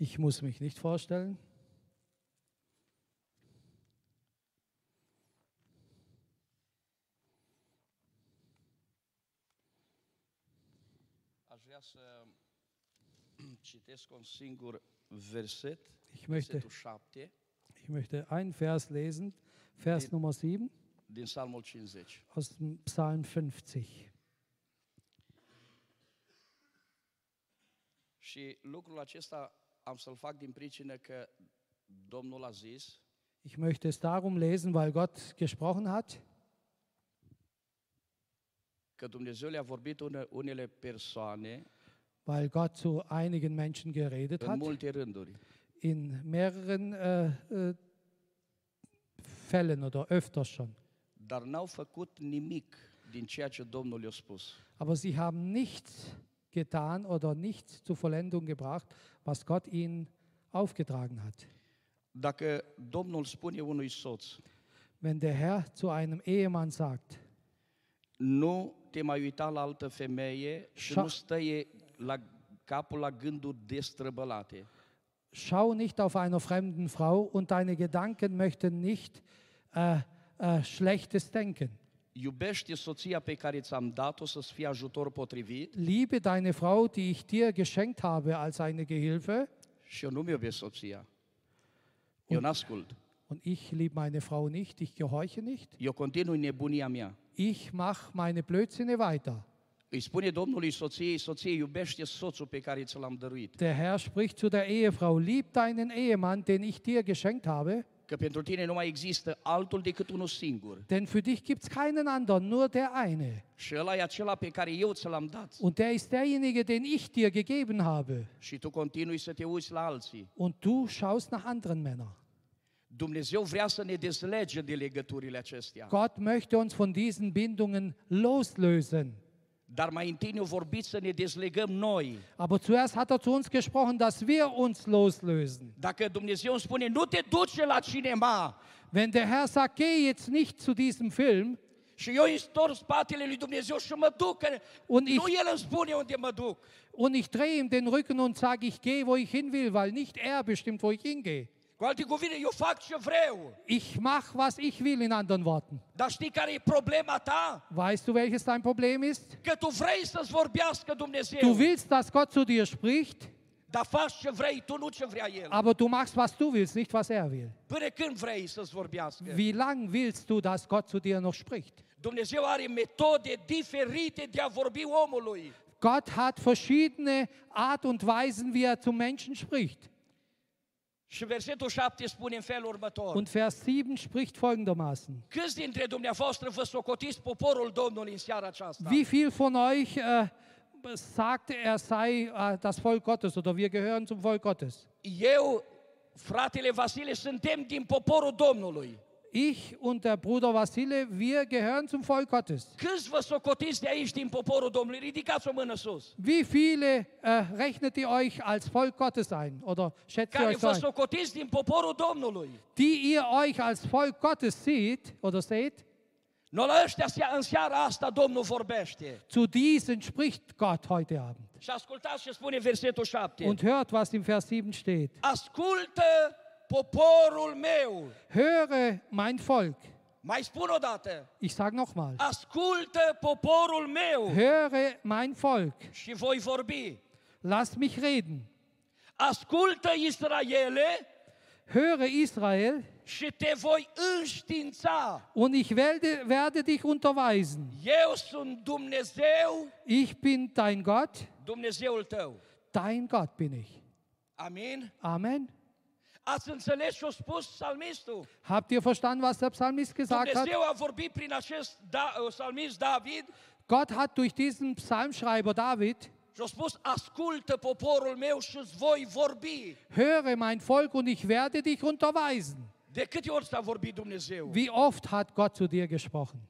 Ich muss mich nicht vorstellen. Verset, Ich möchte, versetul 7 ich möchte einen Vers lesen, Vers Den- Nummer 7 din Psalmul 50. aus dem Psalm 50. Și lucrul acesta am să-l fac din pricină că Domnul a zis Ich möchte es darum lesen, weil Gott gesprochen hat, că Dumnezeu le-a vorbit une- unele persoane weil Gott zu einigen Menschen geredet în hat, multe rânduri. in mehreren äh, äh, Fällen oder öfters schon. Dar n-au făcut nimic din ceea ce Domnul le-a spus. Aber sie haben nichts getan oder nichts zur Vollendung gebracht, was Gott ihnen aufgetragen hat. Dacă Domnul spune unui soț, Wenn der Herr zu einem Ehemann sagt, nu te mai uita la altă femeie și nu stăie la capul la gânduri destrăbălate. schau nicht auf einer fremden Frau und deine Gedanken möchten nicht äh, äh, schlechtes denken. Iubește soția pe care ți-am dat-o să-ți fie ajutor potrivit Liebe deine Frau, die ich dir geschenkt habe als eine Gehilfe, și eu nu-mi iubesc soția. Eu n-ascult. und ich liebe meine Frau nicht, ich gehorche nicht. Eu continui nebunia mea. Ich mache meine Blödsinne weiter. Îi spune Domnului soției, soție, iubește soțul pe care ți l-am dăruit. Der Herr spricht zu der Ehefrau, lieb deinen Ehemann, den ich dir geschenkt habe, Că pentru tine nu mai există altul decât unul singur. denn für dich gibt es keinen anderen, nur der eine. Și ăla e acela pe care eu ți l-am dat. Und der ist derjenige, den ich dir gegeben habe. Și tu continui să te uiți la alții. Und du schaust nach anderen Männern. Dumnezeu vrea să ne dezlege de legăturile acestea. Gott möchte uns von diesen Bindungen loslösen. Dar mai întâi ne-a vorbit să ne dezlegăm noi. Aber zuerst hat er zu uns gesprochen, dass wir uns loslösen. Dacă Dumnezeu îmi spune, nu te duce la cinema, Wenn der Herr sagt, geh jetzt nicht zu diesem Film, și eu îi storc spatele lui Dumnezeu și mă duc, că Und nu ich- El îmi spune unde mă duc. und ich drehe ihm den Rücken und sage, ich gehe, wo ich hin will, weil nicht er bestimmt, wo ich hingehe. Cu alte cuvinte, eu fac ce vreau. Ich mache, was ich will, in anderen Worten. Dar știi care e problema ta? Weißt du, welches dein Problem ist? Că tu vrei să-ți vorbească Dumnezeu. Du willst, dass Gott zu dir spricht, Dar faci ce vrei, tu nu ce vrea El. aber du machst, was du willst, nicht was er will. Până când vrei să-ți vorbească? Wie lang willst du, dass Gott zu dir noch spricht? Dumnezeu are metode diferite de a vorbi omului. Gott hat verschiedene Art und Weisen, wie er zum Menschen spricht. Și versetul 7 spune în felul următor. Und Vers 7 spricht folgendermaßen. Câți dintre dumneavoastră vă socotiți poporul Domnului în seara aceasta? Wie viel von euch äh, sagt, er sei äh, das Volk Gottes oder wir gehören zum Volk Gottes? Eu, fratele Vasile, suntem din poporul Domnului. Ich und der Bruder Vasile, wir gehören zum Volk Gottes. Wie viele äh, rechnet ihr euch als Volk Gottes ein oder schätzt ihr euch ein? Die ihr euch als Volk Gottes seht oder seht, Noi la ăștia sea- în seara asta Domnul vorbește. zu diesen spricht Gott heute Abend. Și ascultați ce spune versetul 7. Und hört, was im Vers 7 steht. Ascultă poporul meu. Höre mein Volk. Mai spun o dată. Ich sage nochmal. Ascultă poporul meu Höre mein Volk. și voi vorbi. Lass mich reden. Ascultă Israele Höre Israel și te voi înștiința. und ich werde, werde dich unterweisen. Eu sunt Dumnezeu, Ich bin dein Gott, Dumnezeul tău. dein Gott bin ich. Amin? Amen. Habt ihr verstanden, was der Psalmist gesagt hat? David Gott hat durch diesen Psalmschreiber David, și a spus, ascultă poporul meu și îți voi vorbi. höre mein Volk und ich werde dich unterweisen. De câte ori s-a vorbit Dumnezeu? Wie oft hat Gott zu dir gesprochen?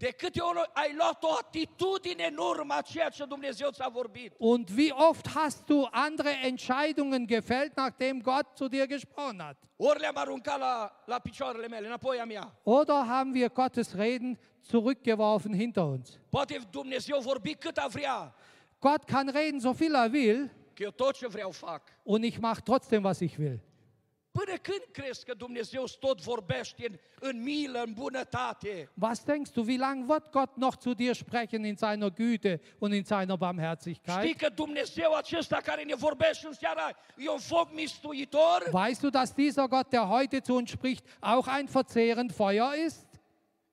De câte ori ai luat o atitudine în urma ceea ce Dumnezeu ți-a vorbit? Und wie oft hast du andere Entscheidungen gefällt, nachdem Gott zu dir gesprochen hat? Ori le-am aruncat la, la picioarele mele, înapoi a mea. Oder haben wir Gottes Reden zurückgeworfen hinter uns? Poate Dumnezeu vorbi cât a vrea, Gott kann reden, so viel er will, că eu tot ce vreau fac. und ich mache trotzdem, was ich will. Până când crezi că Dumnezeu tot vorbește în, în milă, în bunătate? Was denkst du, wie lange wird Gott noch zu dir sprechen in seiner Güte und in seiner Barmherzigkeit? Știi că Dumnezeu acesta care ne vorbește în seara e un foc mistuitor? Weißt du, dass dieser Gott, der heute zu uns spricht, auch ein verzehrend Feuer ist?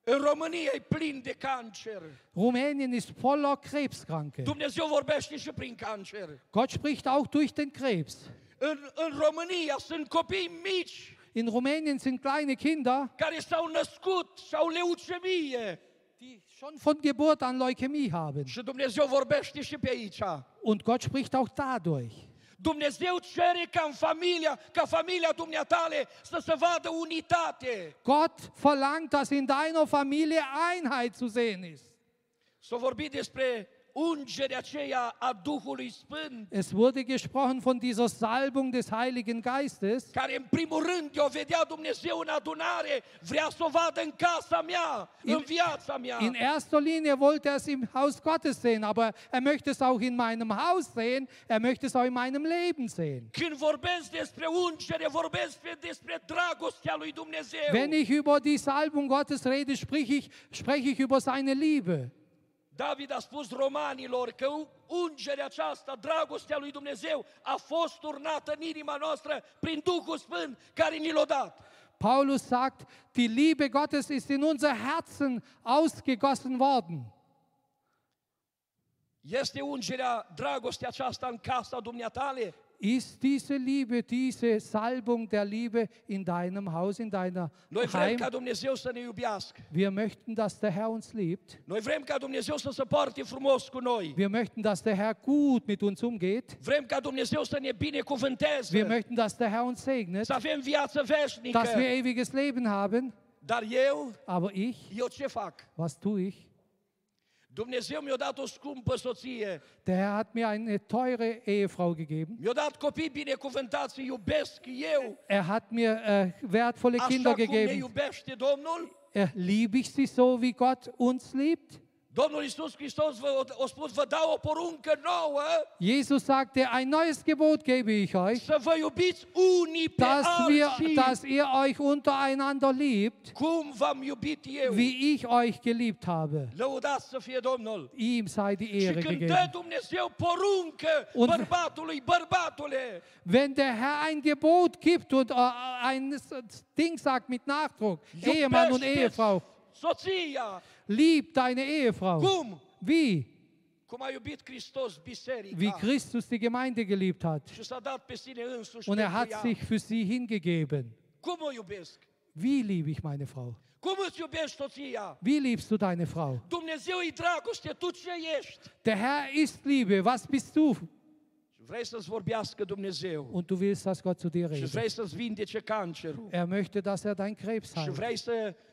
În România e plin de cancer. Rumänien ist voller Krebskranke. Dumnezeu vorbește și prin cancer. Gott spricht auch durch den Krebs. În, în România sunt copii mici In Rumänien sind kleine Kinder, care s-au născut și au leucemie. die schon von Geburt an Leukämie haben. Și Dumnezeu vorbește și pe aici. Und Gott spricht auch dadurch. Dumnezeu cere ca în familia, ca familia dumneatale să se vadă unitate. Gott verlangt, dass in deiner Familie Einheit zu sehen ist. S-a vorbit despre Es wurde gesprochen von dieser Salbung des Heiligen Geistes, care în primul rând o vedea Dumnezeu în adunare, vrea să o vadă în casa mea, în viața mea. In erster Linie wollte er es im Haus Gottes sehen, aber er möchte es auch in meinem Haus sehen, er möchte es auch in meinem Leben sehen. Când vorbesc despre ungere, vorbesc despre, despre dragostea lui Dumnezeu. Wenn ich über die Salbung Gottes rede, spreche ich, spreche ich über seine Liebe. David a spus romanilor că ungerea aceasta, dragostea lui Dumnezeu, a fost turnată în inima noastră prin Duhul Sfânt care ni l-a dat. Paulus sagt, die Liebe Gottes ist in unser Herzen ausgegossen worden. Este ungerea, dragostea aceasta în casa dumneatale? Ist diese Liebe, diese Salbung der Liebe in deinem Haus, in deiner Noi Heim? ne. Wir möchten, dass der Herr uns liebt. Wir möchten, dass der Herr gut mit uns umgeht. Ne. Wir möchten, dass der Herr uns segnet, dass wir ewiges Leben haben. Dar eu, Aber ich, eu ce fac? was tue ich? Dumnezeu mi-a dat o scumpă soție. Der Herr hat mir eine teure Ehefrau gegeben. Mi-a dat copii binecuvântați, iubesc eu. Er hat mir äh, wertvolle Așa Kinder cum ne gegeben. iubește Domnul. Äh, liebe ich sie so, wie Gott uns liebt? Domnul Iisus Hristos vă, a spus, vă dau o poruncă nouă Jesus sagte, ein neues Gebot gebe ich euch, să vă iubiți unii pe dass, wir, alții. dass ihr euch untereinander liebt, Cum v-am iubit eu. wie ich euch geliebt habe. Lăudați să fie Domnul. Ihm sei die Și Ehre când dă gegeben. Dumnezeu poruncă Und- bărbatului, bărbatule, Wenn der Herr ein Gebot gibt und äh, ein Ding sagt mit Nachdruck, Ehemann und Ehefrau, soția, lieb deine Ehefrau. cum? Wie? Cum a iubit biserica Wie Christus die Gemeinde geliebt hat. Und er hat sich für sie hingegeben. Cum o iubesc? Wie liebe ich meine Frau? Wie liebst du deine Frau? E? Der Herr ist Liebe. Was bist du? Und du willst, dass Gott zu dir redet. Er möchte, dass er dein Krebs heilt.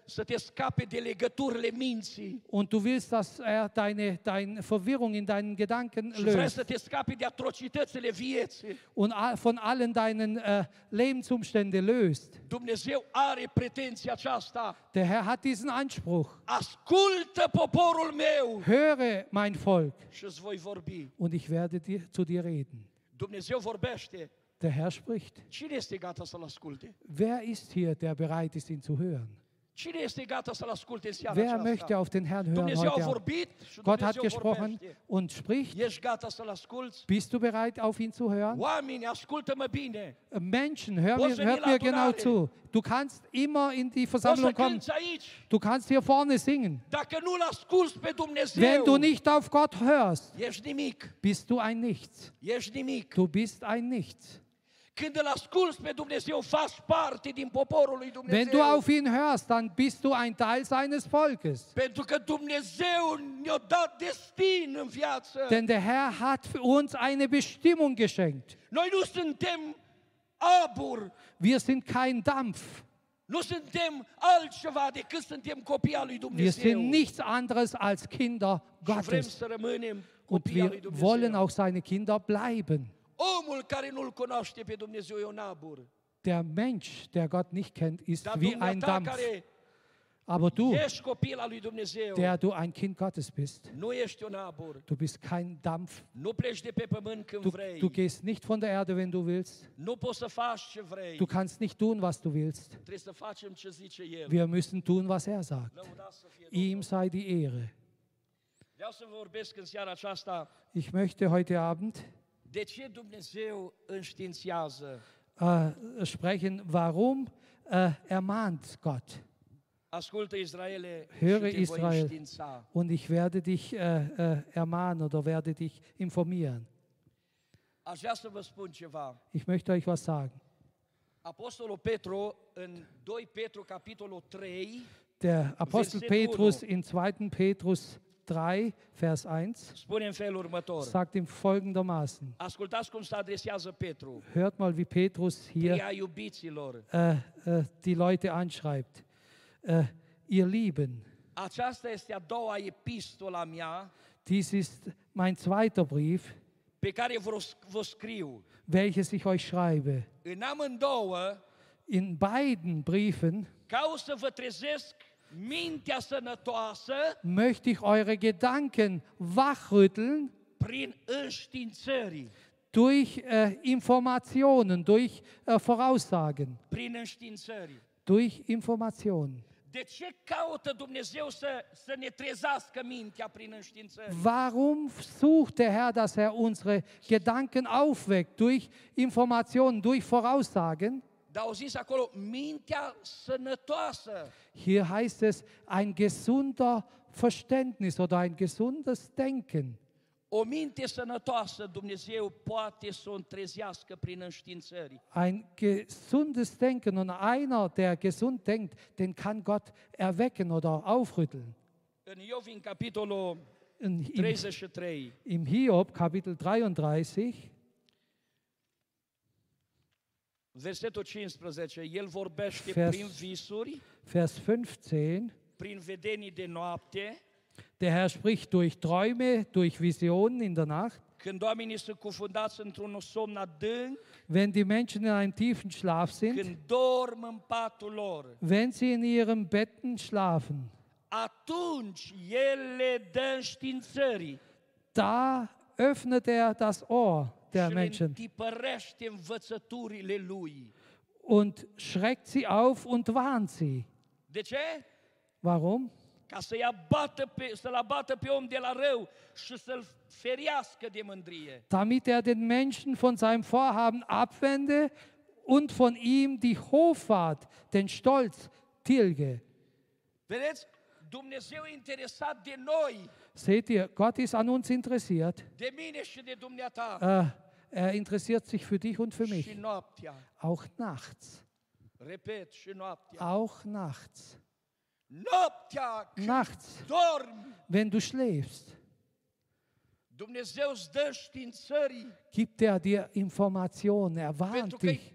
Să, te scape de legăturile minții. Und du willst, dass er deine, deine Verwirrung in deinen Gedanken löst. să te scape de atrocitățile vieții. Und von allen deinen äh, Lebensumständen löst. Dumnezeu are pretenția aceasta. Der Herr hat diesen Anspruch. Ascultă poporul meu Höre, mein Volk, și îți voi vorbi. und ich werde dir, zu dir reden. Dumnezeu vorbește. Der Herr spricht. Wer ist hier, der bereit ist, ihn zu hören? Wer möchte auf den Herrn hören heute? Gott hat gesprochen und spricht. Bist du bereit, auf ihn zu hören? Menschen, hör mir, hört mir genau zu. Du kannst immer in die Versammlung kommen. Du kannst hier vorne singen. Wenn du nicht auf Gott hörst, bist du ein Nichts. Du bist ein Nichts. Când îl asculți pe Dumnezeu, faci parte din poporul lui Dumnezeu. Wenn du auf ihn hörst, dann bist du ein Teil seines Volkes. Pentru că Dumnezeu ne-a dat destin în viață. Denn der Herr hat für uns eine Bestimmung geschenkt. Noi nu suntem abur, Wir sind kein Dampf. nu suntem altceva decât suntem copii al lui Wir Dumnezeu. sind nichts anderes als Kinder Gottes. Und wir wollen auch seine Kinder bleiben. Omul care nu-L cunoaște pe Dumnezeu e un abur. Der Mensch, der Gott nicht kennt, ist Dar wie ein Dampf. care Aber du, der du ein Kind Gottes bist, du bist kein Dampf. Du, du gehst nicht von der Erde, wenn du willst. Du kannst nicht tun, was du willst. Wir müssen tun, was er sagt. Ihm sei die Ehre. Ich möchte heute Abend de ce Dumnezeu înștiințează. äh, sprechen, warum äh, ermahnt Gott. Ascultă Israele Höre, Israel. Und ich werde dich äh, ermahnen oder werde dich informieren. Ich möchte euch was sagen. Apostolul Petru în 2 Petru capitolul 3 Der Apostel Petrus in 2. Petrus 3, Vers 1 spune în felul următor. sagt ihm folgendermaßen. Ascultați cum se adresează Petru. Hört mal, wie Petrus hier Pria iubiților. äh, äh, die Leute anschreibt. Äh, ihr Lieben, Aceasta este a doua epistola mea dies ist mein zweiter Brief, pe care vă, vă scriu. welches ich euch schreibe. În amândouă In beiden Briefen caut să vă trezesc möchte ich eure Gedanken wachrütteln durch äh, Informationen, durch äh, Voraussagen, durch Informationen. Ne? Warum sucht der Herr, dass er unsere Gedanken aufweckt durch Informationen, durch Voraussagen? Dar au zis acolo, mintea sănătoasă. Hier heißt es ein gesunder Verständnis oder ein gesundes Denken. O minte sănătoasă Dumnezeu poate să o întrezească prin înștiințări. Ein gesundes Denken und einer, der gesund denkt, den kann Gott erwecken oder aufrütteln. În Iov, în capitolul In, im, 33, Im Hiob, Kapitel 33, versetul 15, el vorbește Vers- prin visuri, Vers 15, prin vedenii de noapte, der Herr spricht durch Träume, durch Visionen in der Nacht. Wenn die Menschen in einem tiefen Schlaf sind, wenn sie in ihren Betten schlafen, da öffnet er das Ohr der Menschen und schreckt sie auf und warnt sie. Warum? Ca să-i abată pe, să-l abată pe om de la rău și să-l ferească de mândrie. Damit er den Menschen von seinem Vorhaben abwende und von ihm die Hoffart, den Stolz, tilge. Vedeți? Dumnezeu e interesat de noi, Seht ihr, Gott ist an uns interessiert. Äh, er interessiert sich für dich und für mich. Auch nachts. Auch nachts. Nachts, wenn du schläfst, gibt er dir Informationen, er warnt dich,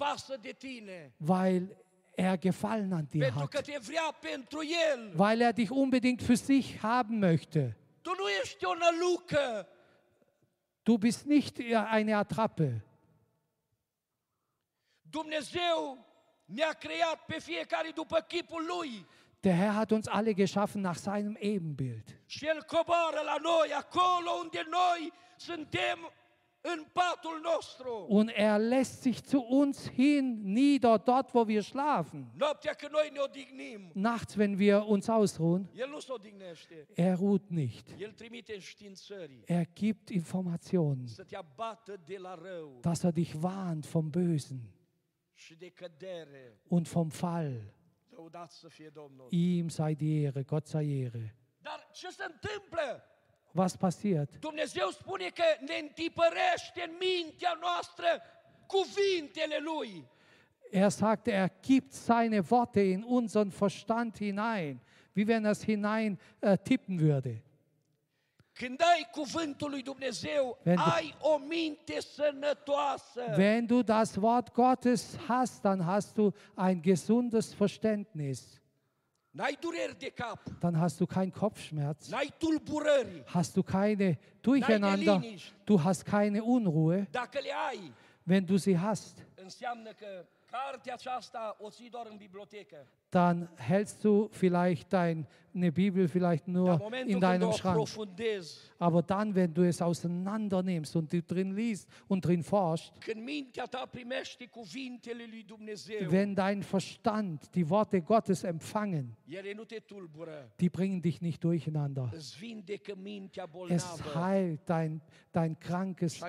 weil er Gefallen an dir hat, weil er dich unbedingt für sich haben möchte. Tu nu ești o nălucă. Du bist nicht eine Attrappe. Dumnezeu ne-a creat pe fiecare după chipul Lui. Der Herr hat uns alle geschaffen nach seinem Ebenbild. Și El coboară la noi, acolo unde noi suntem. Und er lässt sich zu uns hin nieder, dort wo wir schlafen. Nachts, wenn wir uns ausruhen, er ruht nicht. Er gibt Informationen, dass er dich warnt vom Bösen und vom Fall. Ihm sei die Ehre, Gott sei Ehre. Dar ce se întâmplă? Was passiert? Dumnezeu spune că ne întipărește în mintea noastră cuvintele Lui. Er sagt, er gibt seine Worte in unseren Verstand hinein, wie wenn er es hinein äh, tippen würde. Când ai cuvântul lui Dumnezeu, Wenn du- ai o minte sănătoasă. Wenn du das Wort Gottes hast, dann hast du ein gesundes Verständnis. N-ai dureri de cap, Dann hast du keinen Kopfschmerz, hast du keine Durcheinander, du hast keine Unruhe. Wenn du sie hast, dann hältst du vielleicht deine Bibel vielleicht nur in deinem Schrank. Aber dann, wenn du es auseinander nimmst und du drin liest und drin forschst, wenn dein Verstand die Worte Gottes empfangen, die bringen dich nicht durcheinander. Es heilt dein, dein krankes.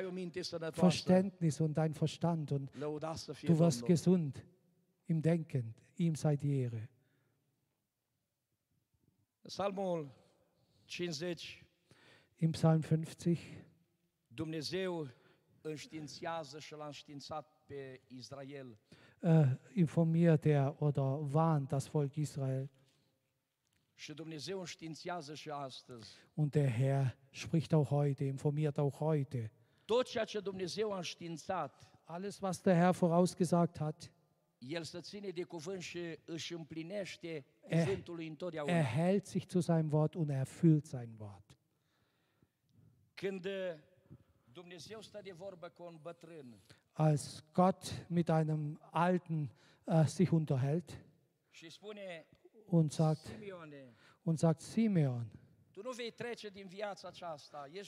Verständnis und dein Verstand und du wirst gesund im Denken. Ihm sei die Ehre. Psalmul 50, Im Psalm 50, Dumnezeu înștiințează și l-a înștiințat pe Israel. äh, informiert er oder warnt das Volk Israel. Și Dumnezeu înștiințează și astăzi. Und der Herr spricht auch heute, informiert auch heute. Tot ceea ce Dumnezeu a înștiințat, Alles, was der Herr vorausgesagt hat, El să ține de cuvânt și își împlinește Eh, cuvântul lui întotdeauna. er hält sich zu seinem Wort und er erfüllt sein Wort. Când uh, Dumnezeu stă de vorbă cu un bătrân Als Gott mit einem Alten äh, sich unterhält și spune, und sagt, Simeone, und sagt, Simeon,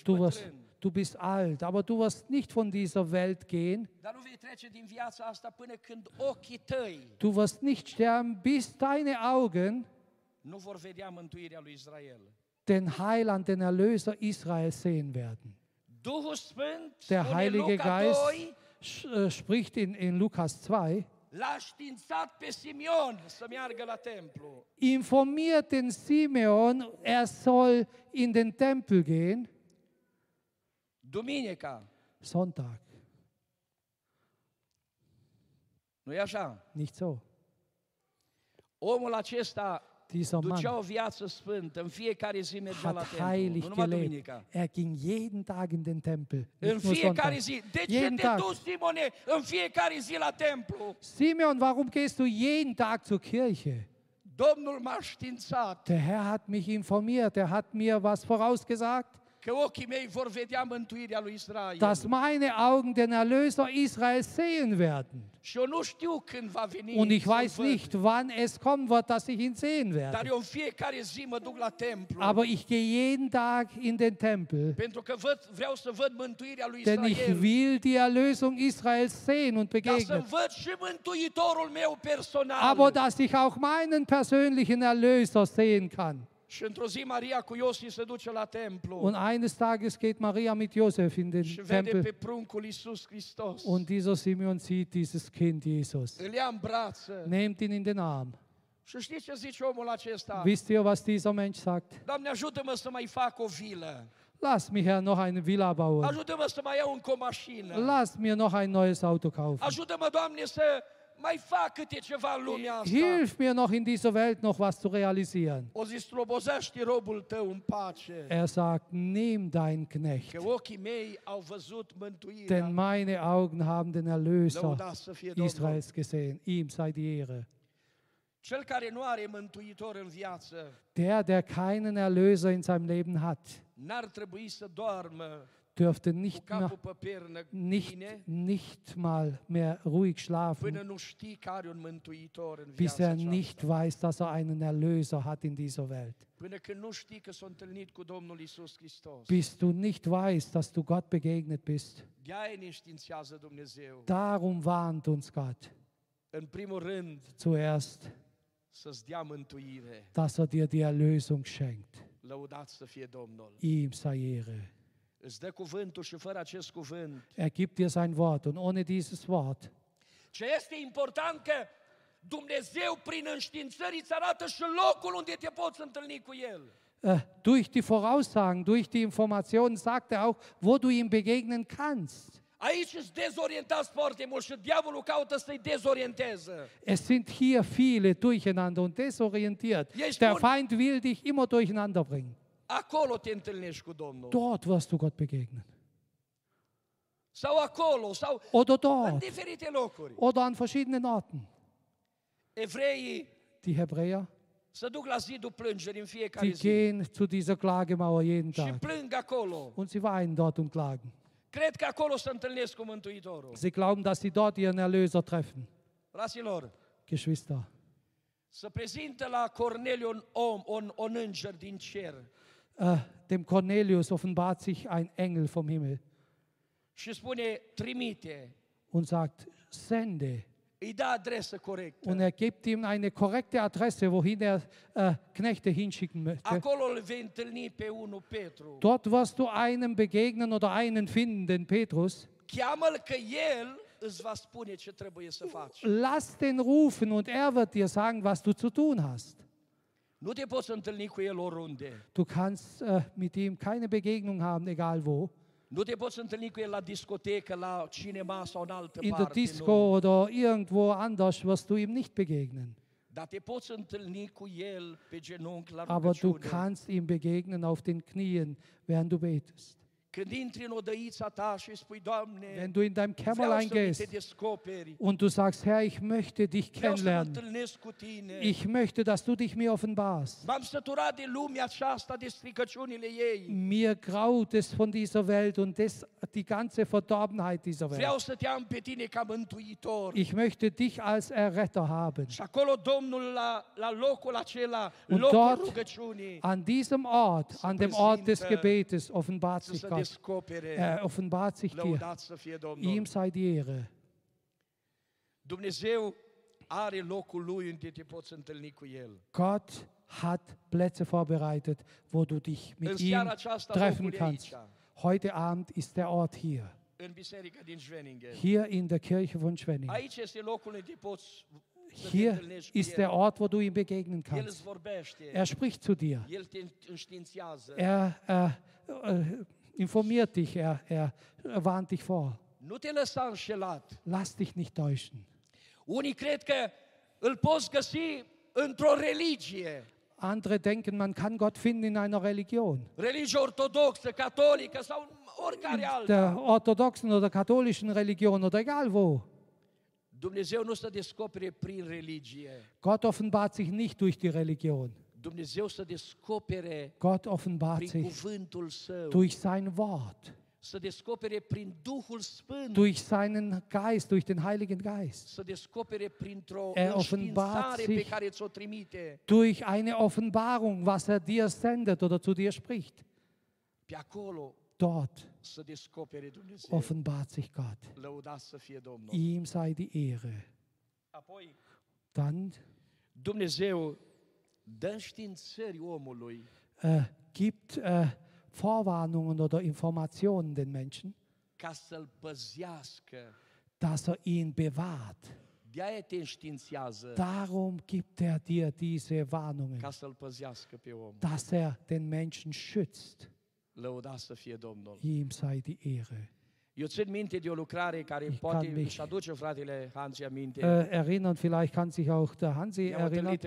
du, wirst, du bist alt, aber du wirst nicht von dieser Welt gehen. Du wirst nicht sterben, bis deine Augen den Heiland, den Erlöser Israel sehen werden. Der Heilige Geist 2, sch- äh, spricht in, in Lukas 2, l-a științat pe Simeon să meargă la templu. informiert den Simeon, er soll in den Tempel gehen, Duminica, Sonntag. nu e așa? Nicht so. Omul acesta Dieser Mann hat heilig gelebt. Er ging jeden Tag in den Tempel. Jeden Tag. Simeon, warum gehst du jeden Tag zur Kirche? Der Herr hat mich informiert, er hat mir was vorausgesagt, dass meine Augen den Erlöser Israel sehen werden. Und ich weiß nicht, wann es kommen wird, dass ich ihn sehen werde. Aber ich gehe jeden Tag in den Tempel, denn ich will die Erlösung Israels sehen und begegnen. Aber dass ich auch meinen persönlichen Erlöser sehen kann. Und eines Tages geht Maria mit Josef in den Tempel und dieser Simeon sieht dieses Kind Jesus, nimmt ihn in den Arm. Și știți ce zice omul acesta? Wisst ihr, was dieser Mensch sagt? Doamne, ajută-mă să mai fac o vilă. Lass mich, Herr, noch eine Villa bauen. Lass mir noch ein neues Auto kaufen. Hilf mir noch in dieser Welt noch was zu realisieren. Er sagt, nimm dein Knecht, denn meine Augen haben den Erlöser. Israels gesehen. Ihm sei die Ehre. Der, der keinen Erlöser in seinem Leben hat, dürfte nicht, mehr, nicht, nicht mal mehr ruhig schlafen, bis er nicht weiß, dass er einen Erlöser hat in dieser Welt. Bis du nicht weißt, dass du Gott begegnet bist. Darum warnt uns Gott zuerst, dass er dir die Erlösung schenkt. Ihm sei Ehre. Er gibt dir sein Wort und ohne dieses Wort Ce este important că Dumnezeu prin înștiințări îți arată și locul unde te poți întâlni cu El. äh, durch die Voraussagen, durch die Informationen sagt er auch, wo du ihm begegnen kannst. Aici îți dezorientați foarte mult și diavolul caută să-i dezorienteze. Es sind hier viele durcheinander und desorientiert. Der Feind will dich immer durcheinander bringen. Acolo te întâlnești cu Domnul. Dort wirst du Gott begegnen. Sau acolo, sau Oder în dort. diferite locuri. Oder an verschiedenen Orten. Evreii Die Hebräer, se duc la zidul plângerii în fiecare die zi. gehen zu dieser Klagemauer jeden Și Tag. plâng acolo. Und sie weinen dort und klagen. Cred că acolo se întâlnesc cu Mântuitorul. Sie glauben, dass sie dort ihren Erlöser treffen. Fraților, Geschwister, să prezintă la Corneliu un om, un, un înger din cer äh, dem Cornelius offenbart sich ein Engel vom Himmel și spune, trimite, und sagt, sende. îi dă adresă corectă. Und er gibt ihm eine korrekte Adresse, wohin er äh, Knechte hinschicken möchte. Acolo îl vei întâlni pe unul Petru. Dort wirst du einem begegnen oder einen finden, den Petrus. Cheamă-l că el îți va spune ce trebuie să faci. Lass den rufen und er wird dir sagen, was du zu tun hast. Du kannst äh, mit ihm keine Begegnung haben, egal wo. Nu te poți întâlni cu el la discotecă, la cinema sau în altă In der. Disco nu. oder irgendwo anders wirst du ihm nicht begegnen. Dar te poți întâlni cu el pe genunchi la Aber du kannst ihm begegnen auf den Knien, während du betest. Când intri în odăița ta și spui, Doamne, Wenn du in dein Kämmerlein gehst und du sagst, Herr, ich möchte dich kennenlernen. Ich möchte, dass du dich mir offenbarst. Mir graut es von dieser Welt und des, die ganze Verdorbenheit dieser Welt. Ich möchte dich als Erretter haben. Und dort, An diesem Ort, an dem Ort des Gebetes, offenbart sich Gott. Er offenbart sich dir. Ihm sei die Ehre. Dumnezeu are locul lui unde te poți întâlni cu El. Gott hat Plätze vorbereitet, wo du dich mit ihm treffen e kannst. Heute Abend ist der Ort hier, Schwenningen. hier in der Kirche von Schwenning. Aici este locul unde poți să te Hier ist der Ort, wo du ihm begegnen kannst. Er spricht zu dir. Er äh, äh, informiert dich, er, er warnt dich vor. Nu te lăsa înșelat. Lass dich nicht täuschen. Unii cred că îl poți găsi într-o religie. Andere denken, man kann Gott finden in einer Religion. Religie ortodoxă, catolică sau oricare In alta. der orthodoxen oder katholischen Religion oder egal wo. Dumnezeu nu se descopere prin religie. Gott offenbart sich nicht durch die Religion. Dumnezeu se descopere Gott offenbart prin sich cuvântul Său. durch sein Wort, Să descopere prin Duhul Sfânt. durch seinen Geist, durch den Heiligen Geist, Să descopere printr-o Er offenbart înștiințare pe sich- care ți-o trimite. durch eine Offenbarung, was er dir sendet oder zu dir spricht. Pe acolo Dort să descopere Dumnezeu. offenbart sich Gott. Lăudat să fie Domnul. Ihm sei die Ehre. Apoi, Dann Dumnezeu äh, gibt äh, Vorwarnungen oder Informationen den Menschen, dass er ihn bewahrt. Darum gibt er dir diese Warnungen, dass er den Menschen schützt. Ihm sei die Ehre. Eu țin minte de o lucrare care Ich poate mich- aduce fratele Hansi aminte. Äh, erinnern, vielleicht kann sich auch der Hansi erinnern.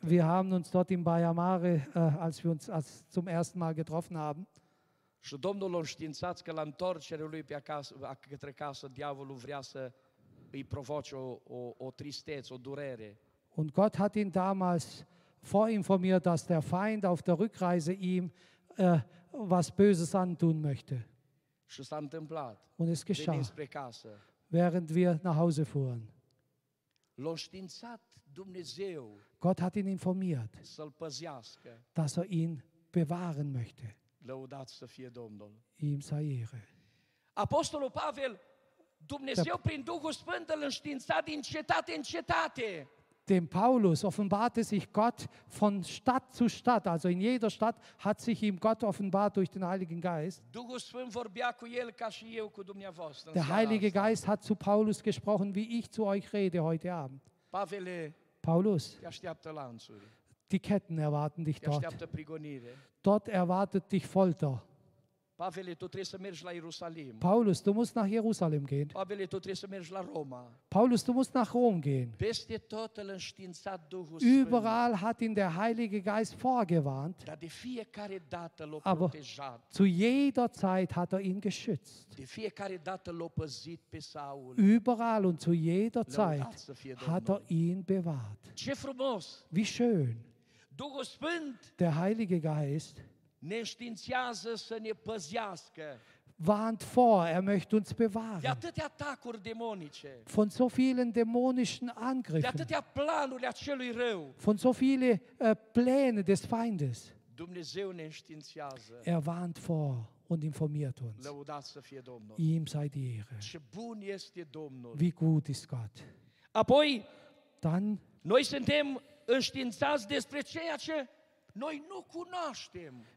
Wir haben uns dort in Baia Mare, äh, als wir uns als zum ersten Mal getroffen haben, Și Domnul l-a înștiințat că la întoarcerea lui pe acasă, a- către casă, diavolul vrea să îi provoce o, o, o tristețe, o durere. und Gott hat ihn damals vorinformiert, dass der Feind auf der Rückreise ihm äh, was Böses antun möchte. Und es geschah, während wir nach Hause fuhren. Gott hat ihn informiert, dass er ihn bewahren möchte. Ihm sei Ehre. Apostolul Pavel, Dumnezeu prin Duhul Sfânt îl înștiința din cetate în cetate. Dem Paulus offenbarte sich Gott von Stadt zu Stadt. Also in jeder Stadt hat sich ihm Gott offenbart durch den Heiligen Geist. Der Heilige. Geist hat zu Paulus gesprochen, wie ich zu euch rede heute Abend. Paulus, die Ketten erwarten dich dort. Dort erwartet dich Folter. Paulus, du musst nach Jerusalem gehen. Paulus, du musst nach Rom gehen. Überall hat ihn der Heilige Geist vorgewarnt, Aber- zu jeder Zeit hat er ihn geschützt. Überall und zu jeder Zeit hat er ihn bewahrt. Wie schön. Der Heilige Geist ne înștiințează să ne păzească. warnt vor, er möchte uns bewahren von so vielen dämonischen Angriffen, von so vielen äh, Plänen des Feindes. Ne. Er warnt vor und informiert uns. Ihm sei die Ehre. Wie gut ist Gott. Apoi, Dann, noi suntem înștiințați despre ceea ce.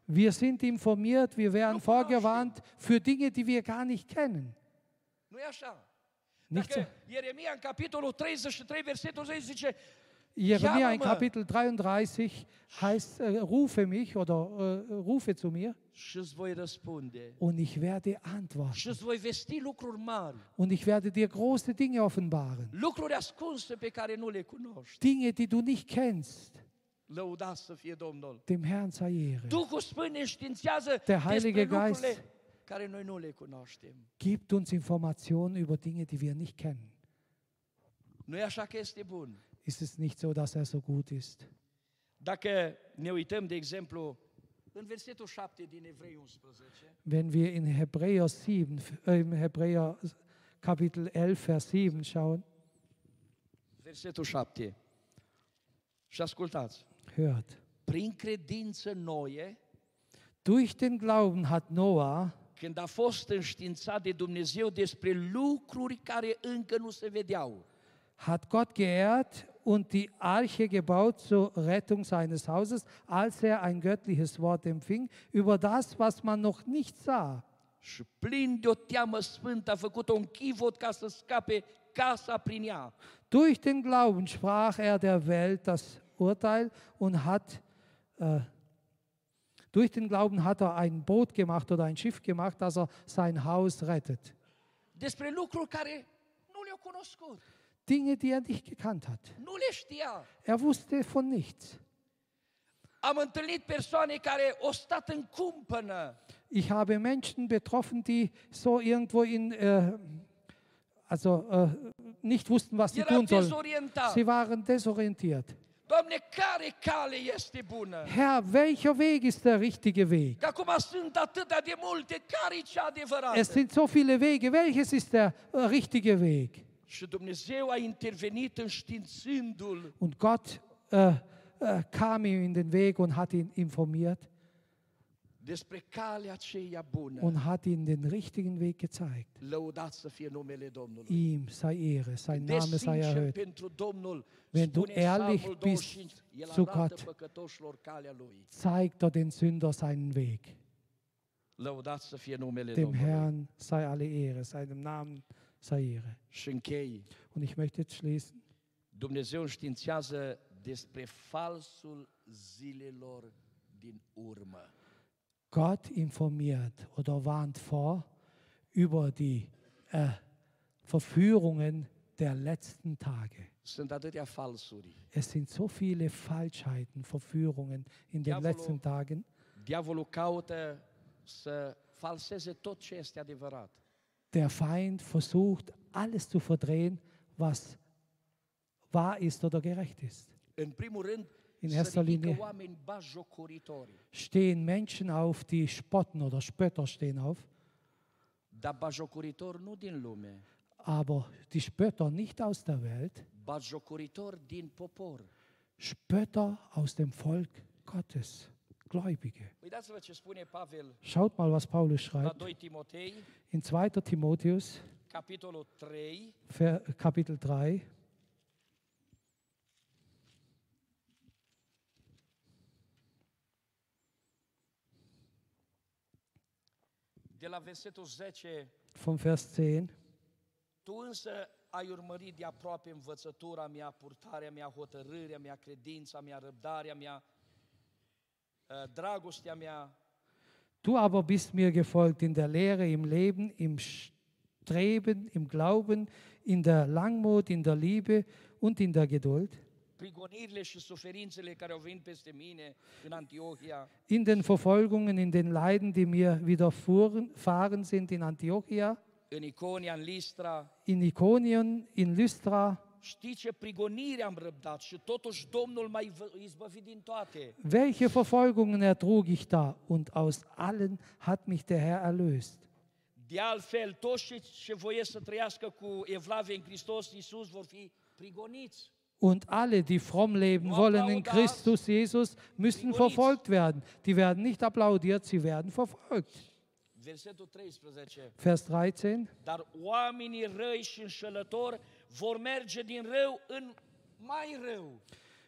Wir sind informiert, wir werden vorgewarnt für Dinge, die wir gar nicht kennen. Nicht so. Dacă Ieremia în capitolul 33, versetul 10 zice, Jeremia in. Kapitel 33 heißt, äh, rufe mich oder äh, rufe zu mir und ich werde antworten. Und ich werde dir große Dinge offenbaren. Dinge, die du nicht kennst. Dem Herrn sei Ehre. Der Heilige Geist gibt uns Informationen über Dinge, die wir nicht kennen. Ist es nicht so, dass er so gut ist? Dacă uităm, de exemplu, în versetul 7 din Evrei 11, Wenn wir in Hebräer 7, äh, in Hebräer Kapitel 11, Vers 7 schauen, versetul 7, și ascultați, hört. prin credință noie, Durch den Glauben hat Noah, când a fost înștiințat de Dumnezeu despre lucruri care încă nu se vedeau, hat Gott geehrt und die Arche gebaut zur Rettung seines Hauses, als er ein göttliches Wort empfing über das, was man noch nicht sah. și plin de o teamă sfântă a făcut un chivot ca să scape casa prin ea. Durch den Glauben sprach er der Welt das Urteil und hat äh, durch den Glauben hat er ein Boot gemacht oder ein Schiff gemacht, dass er sein Haus rettet. Dinge, die er nicht gekannt hat. Er wusste von nichts. Ich habe Menschen betroffen, die so irgendwo in, äh, also äh, nicht wussten, was sie tun sollen. Sie waren desorientiert. Herr, welcher Weg ist der richtige Weg? Es sind so viele Wege. Welches ist der äh, richtige Weg? Înștiințându-l Und Gott äh, äh, kam ihm in den Weg und hat ihn informiert despre calea aceea bună. Und hat ihm den richtigen Weg gezeigt. Ihm sei Ehre, sein Name sei erhöht. Wenn du ehrlich bist 25, El zu Gott. Zeigt er den Sünder seinen Weg. Dem. Herrn sei alle Ehre, seinem Namen sei Ehre. Und ich möchte jetzt schließen. Dumnezeu înștiințează despre falsul zilelor din urmă. Gott informiert oder warnt vor über die äh, Verführungen der letzten Tage. Es sind so viele Falschheiten, Verführungen in den letzten Tagen. Diavolul caută să falseze tot ce este adevărat. Der Feind versucht, alles zu verdrehen, was wahr ist oder gerecht ist. În primul rând, In erster Linie-. Stehen Menschen auf, die spotten oder Spötter stehen auf, aber die Spötter nicht aus der Welt. Spötter aus dem Volk Gottes, Gläubige. Schaut mal, was Paulus schreibt 2 Timotei, in 2. Timotheus, capitolul 3, Ver- Kapitel 3, de la versetul 10, vom Vers 10. Tu însă ai urmărit de aproape învățătura mea, purtarea mea, hotărârea mea, credința mea, răbdarea mea, uh, dragostea mea, Du aber bist mir gefolgt in der Lehre, im Leben, im Streben, im Glauben, in der Langmut, in der Liebe und in der Geduld, prigonirile și suferințele care au venit peste mine în Antiohia, in den Verfolgungen, in den Leiden, die mir widerfahren sind in Antiochia, în Iconia, în Listra. in Ikonien, in Lystra. Știi ce prigonire am răbdat și totuși Domnul m-a izbă- izbăvit din toate. Welche Verfolgungen ertrug ich da? Und aus allen hat mich der Herr erlöst. De altfel, toți cei ce voiesc să trăiască cu evlavie în Hristos Iisus vor fi prigoniți. Und alle, die fromm leben wollen in. Christus Jesus, müssen verfolgt werden. Die werden nicht applaudiert, sie werden verfolgt. Versetul 13. Vers 13. Dar oamenii răi și înșelători vor merge din rău în mai rău.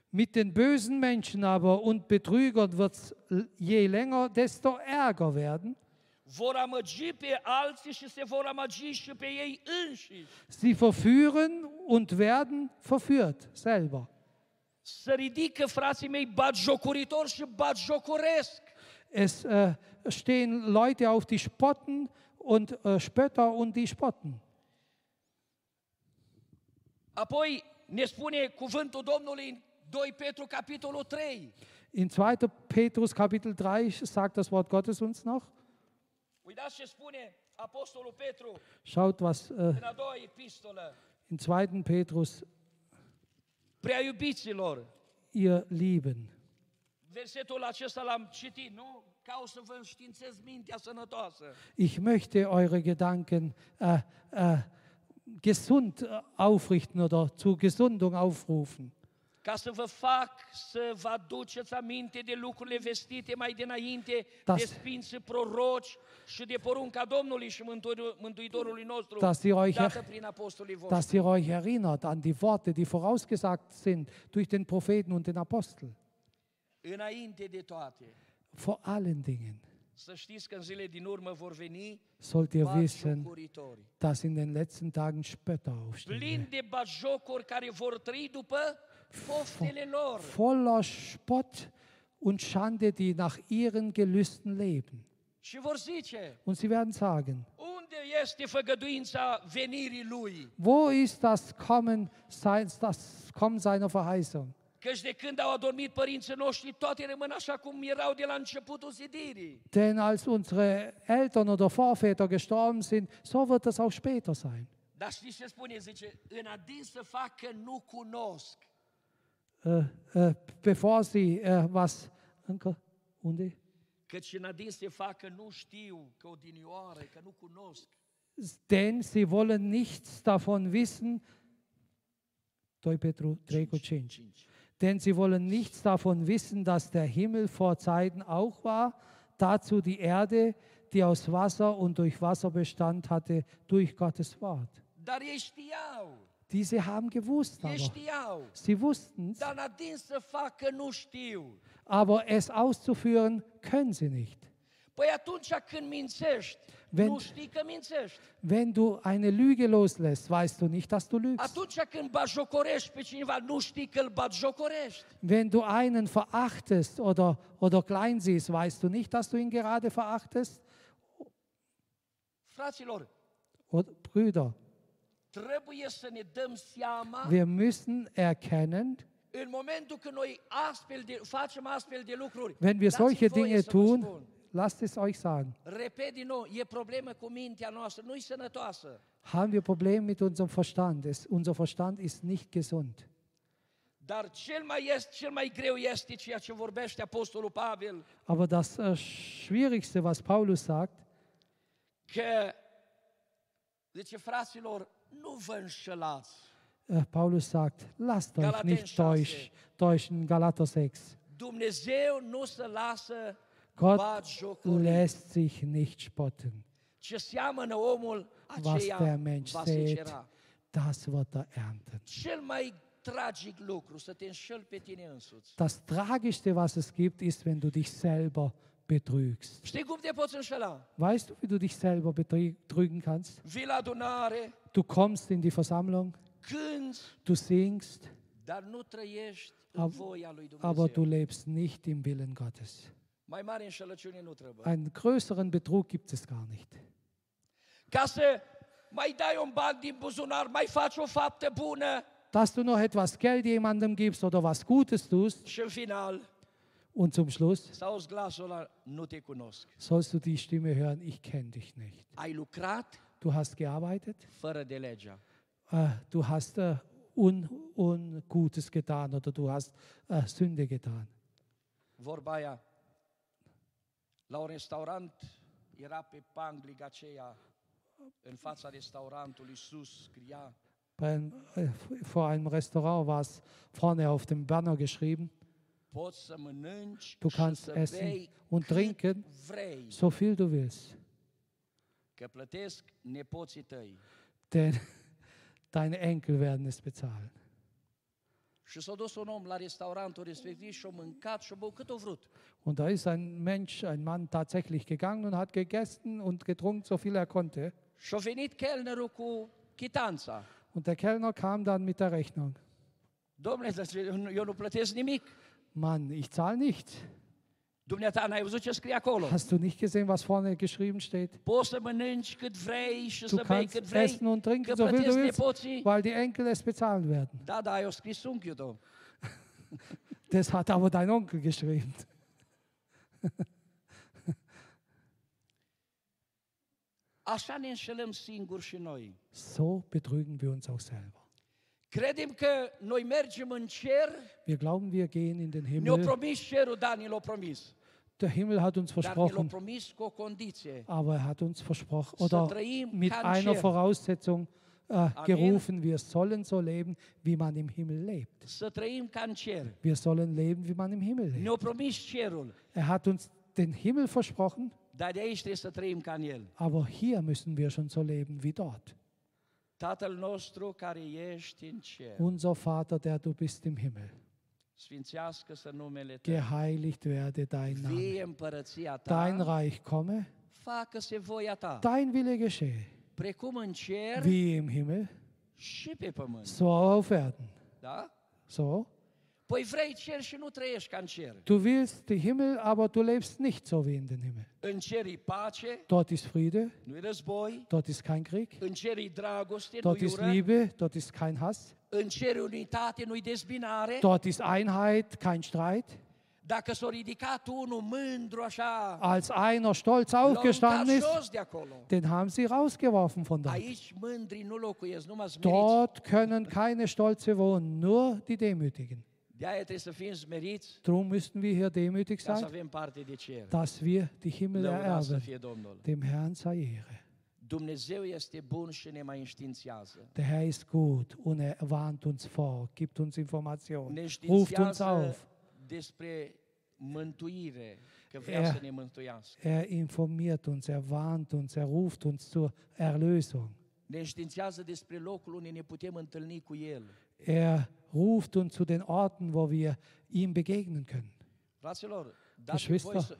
Mit den bösen Menschen aber und Betrügern wird es je länger, desto ärger werden. Vor amăgi pe alții și se vor amăgi și pe ei înșiși. Sie verführen und werden verführt selber. Să ridică frații mei batjocoritori și batjocoresc. Es äh, stehen Leute auf, die spotten und äh, Spötter und die spotten. Apoi ne spune cuvântul Domnului în 2 Petru, capitolul 3. In 2. Petrus Kapitel 3 sagt das Wort Gottes uns noch. Uitați ce spune Apostolul Petru Schaut, was äh, în a doua epistolă. in 2. Petrus Prea iubiților, ihr Lieben. versetul acesta l-am citit, nu? Ca o să vă înștiințez mintea sănătoasă. Ich möchte eure Gedanken äh, äh, gesund äh, aufrichten oder zur Gesundung aufrufen, Ca să vă fac să vă aduceți aminte de lucrurile vestite mai dinainte Das- de sfinți proroci și de porunca Domnului și Mântuitor- Mântuitorului nostru, Das ihr euch dată er- prin apostolii voștri. dass ihr euch erinnert an die Worte, die vorausgesagt sind durch den Propheten und den Apostel. Înainte de toate, Vor allen Dingen să știți că în zile din urmă vor veni sollt ihr wissen, batjocoritori. dass in den letzten Tagen Spötter aufstehen. Plini de batjocori care vor trăi după poftele lor. Voller Spott und Schande, die nach ihren Gelüsten leben. Und sie werden sagen, wo ist das Kommen, das Kommen seiner Verheißung? Căci de când au adormit părinții noștri, toate rămân așa cum erau de la începutul zidirii. Denn als unsere Eltern oder Vorväter gestorben sind, so wird das auch später sein. Dar știți ce spune? Zice, în adins să fac că nu cunosc. Äh, äh, bevor sie äh, was, Anke, unde? Căci în adins să fac că nu știu, că odinioară, că nu cunosc. Denn sie wollen nichts davon wissen. 2 Petru 3 cu 5. Cinci. Denn sie wollen nichts davon wissen, dass der Himmel vor Zeiten auch war, dazu die Erde, die aus Wasser und durch Wasser Bestand hatte, durch Gottes Wort. Dar ei știau, Diese haben gewusst, aber sie wussten es, aber es auszuführen können sie nicht. Păi atunci când mințești, Wenn- nu știi că mințești. Wenn du eine Lüge loslässt, weißt du nicht, dass du lügst. Atunci când batjocorești pe cineva, nu știi că îl batjocorești. Wenn du einen verachtest oder, oder klein siehst, weißt du nicht, dass du ihn gerade verachtest? Fraților, Oder, Brüder, wir müssen erkennen, wenn wir solche Dinge tun, lasst es euch sagen, e haben wir Probleme mit unserem Verstand. Es, unser Verstand ist nicht gesund. Aber das äh, Schwierigste, was Paulus sagt, că, zice, fraților, nu vă înșelați. äh, Paulus sagt, lasst euch Galaten nicht 6. täusch, täuschen, Galater 6. Dumnezeu nu se lasă Gott lässt sich nicht spotten. Ce seamănă omul, Was der Mensch sät, das wird er ernten. Cel mai tragic lucru, să te înșeli pe tine însuți. Das Tragischste, was es gibt, ist, wenn du dich selber betrügst. Weißt du, wie du dich selber betrügen kannst? Du kommst in die Versammlung, du singst, aber du lebst nicht im Willen Gottes. Einen größeren Betrug gibt es gar nicht. Dass du noch etwas Geld jemandem gibst oder was Gutes tust und zum Schluss? Sollst du die Stimme hören, ich kenne dich nicht. Du hast gearbeitet, äh, du hast äh, un, Ungutes getan oder du hast äh, Sünde getan. Vorba aia, la un restaurant era pe pangliga aceea în fața restaurantului sus scria. Bei, vor einem Restaurant war es vorne auf dem Banner geschrieben, du kannst essen und trinken, so viel du willst. Denn deine Enkel werden es bezahlen. Und da ist ein Mensch, ein Mann tatsächlich gegangen und hat gegessen und getrunken, so viel er konnte. Und der Kellner kam dann mit der Rechnung. Domnule, eu nu plătesc nimic. Mann, ich zahle nichts. Dumneata, n-ai văzut ce scrie acolo? Hast du nicht gesehen, was vorne geschrieben steht? Poți să mănânci cât vrei și Du să bei kannst cât vrei, essen und trinken, so viel du willst, nepoții. weil die Enkel es bezahlen werden. Da, da, eu scris unchiul tău. Das hat aber dein Onkel geschrieben. Așa ne înșelăm singuri și noi. So betrügen wir uns auch selber. Credem că noi mergem în cer, Wir glauben, wir gehen in den ne-a Himmel. promis cerul, da, l-a promis. Der Himmel hat uns versprochen, aber er hat uns versprochen, oder mit einer. Voraussetzung äh, gerufen, wir sollen so leben, wie man im Himmel lebt. Wir sollen leben, wie man im Himmel lebt. Ne-a Er hat uns den Himmel versprochen, aber hier müssen wir schon so leben wie dort. Tatăl nostru care ești în cer, Unser Vater, der du bist im Himmel, sfințească-să numele tău. geheiligt werde dein Name. Vie împărăția Dein ta, Reich komme, facă-se voia ta, dein Wille geschehe, precum în cer wie im Himmel, și pe pământ. so auf Erden. Da? So, du willst den Himmel, aber du lebst nicht so wie in den Himmel. E Dort ist Friede, dort ist kein Krieg, e dort ist Liebe, dort ist kein Hass, e dort ist Einheit, kein Streit. Als einer stolz aufgestanden ist, den haben sie rausgeworfen von dort. Dort können keine Stolze wohnen, nur die Demütigen. Darum müssten wir hier demütig sein, dass wir die Himmel ererben. Dem Herrn sei Ehre. Dumnezeu este bun și ne mai înștiințează. Der Herr ist gut und er warnt uns vor, gibt uns Informationen, Ne ruft uns auf. despre mântuire, că vrea Er- să ne mântuiască. Er informiert uns, er warnt uns, er ruft uns zur Erlösung. Ne înștiințează despre locul unde ne putem întâlni cu El. Er ruft uns zu den Orten, wo wir ihm begegnen können. Fraților, Geschwister.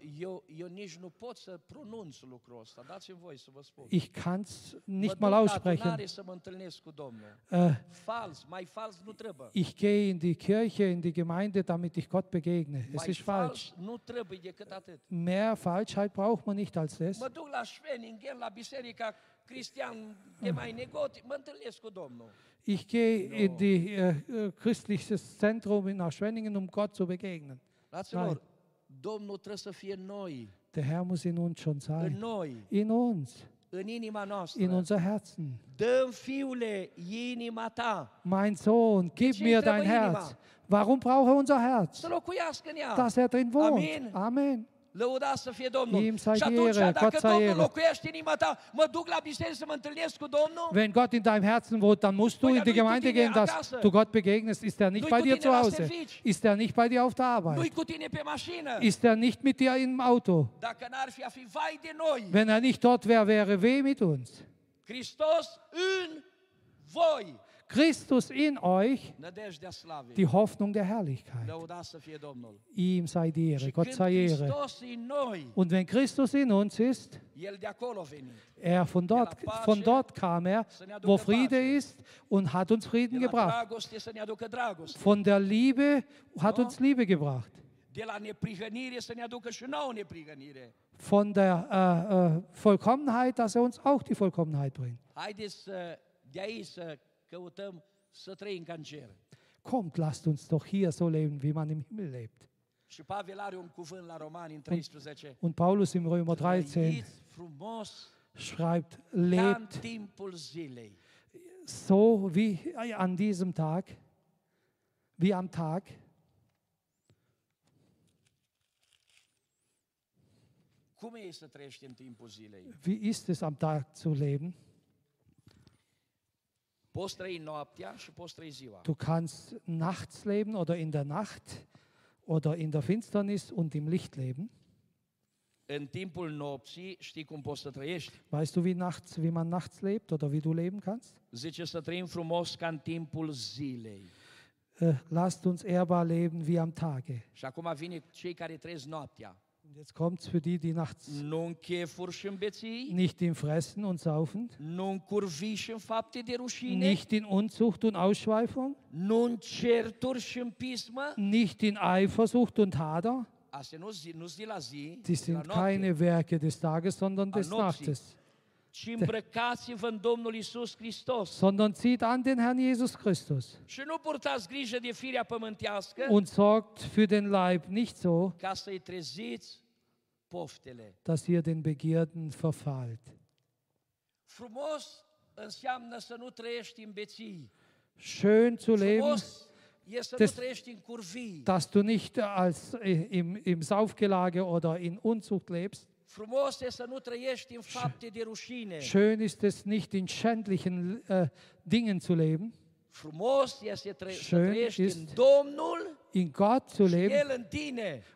Ich kann es nicht mal aussprechen. Äh, ich gehe in die Kirche, in die Gemeinde, damit ich Gott begegne. Es ist falsch. Mehr Falschheit braucht man nicht als das. Ich gehe in die äh, äh, christliches Zentrum nach Schwenningen, um Gott zu begegnen. Fraților, Domnul trebuie să fie în noi, Der Herr muss in uns schon în sein. noi, In uns, în inima in unser Herzen. Fiule, inima ta, Mein Sohn, gib mir dein? Herz. Warum braucht er unser Herz? în. Dass er drin wohnt. Amen. Amen. Lăudați să fie Domnul. Ihm sei și atunci, Ehre, dacă Gott sei Domnul Ehre. locuiește în inima ta, mă duc la biserică să mă întâlnesc cu Domnul? Wenn Gott in deinem Herzen wohnt, dann musst du Păi, in dar die nu-i cu Gemeinde tine gehen, dass acasă. du Gott begegnest. Ist er nicht Nu-i bei cu dir tine zu la Hause? servici. Ist er nicht bei dir auf der Nu-i Arbeit? cu tine pe mașină. Ist er nicht mit dir im Auto? Dacă n-ar fi a fi vai de noi, Wenn er nicht dort wäre, wäre weh mit uns. Hristos în voi. Christus in euch, die Hoffnung der Herrlichkeit. Ihm sei die Ehre, Gott sei Ehre. Und wenn Christus in uns ist, er von dort, von dort kam er, wo Friede ist und hat uns Frieden gebracht. Von der Liebe hat uns Liebe gebracht. Von der äh, äh, Vollkommenheit, dass er uns auch die Vollkommenheit bringt. Căutăm să trăim ca în cer. Kommt, lasst uns doch hier so leben, wie man im Himmel lebt. Și Pavel are un cuvânt la Romani în 13. Und Paulus im Römer 13 Trăiți frumos schreibt, lebt so wie an diesem Tag, wie am Tag. E? Wie ist es am Tag zu leben? Poți trăi noaptea și poți trăi ziua. Du kannst nachts leben oder in der Nacht oder in der Finsternis und im Licht leben. Weißt du, wie, nachts, wie man nachts lebt oder wie du leben kannst? Zice să trăim frumos ca în timpul zilei. Äh, lasst uns ehrbar leben wie am Tage. Și acum vine cei care trăiesc noaptea. Und jetzt kommt es für die, die nachts chefuri și nicht im Fressen und Saufen, nu în curvii și în fapte de rușine, nicht in Unzucht und Ausschweifung, nu în certuri și în pismă. nicht in Eifersucht und Hader. Astea nu zi, nu zi la zi, Die zi la sind noapte, keine Werke des Tages, sondern des Nopții. Nachtes. Ci îmbrăcați-vă în Domnul Isus Hristos. Sondern zieht an den Herrn Jesus Christus Și nu purtați grijă de firea pământească und sorgt für den Leib nicht so, ca să-i treziți poftele. dass ihr den Begierden verfallt. Frumos înseamnă să nu trăiești în beții. Schön zu leben, Frumos e să nu trăiești în curvii. dass du nicht als äh, im, im Saufgelage oder in Unzucht lebst. Schön ist es nicht in schändlichen äh, Dingen zu leben, Schön ist- in Gott zu leben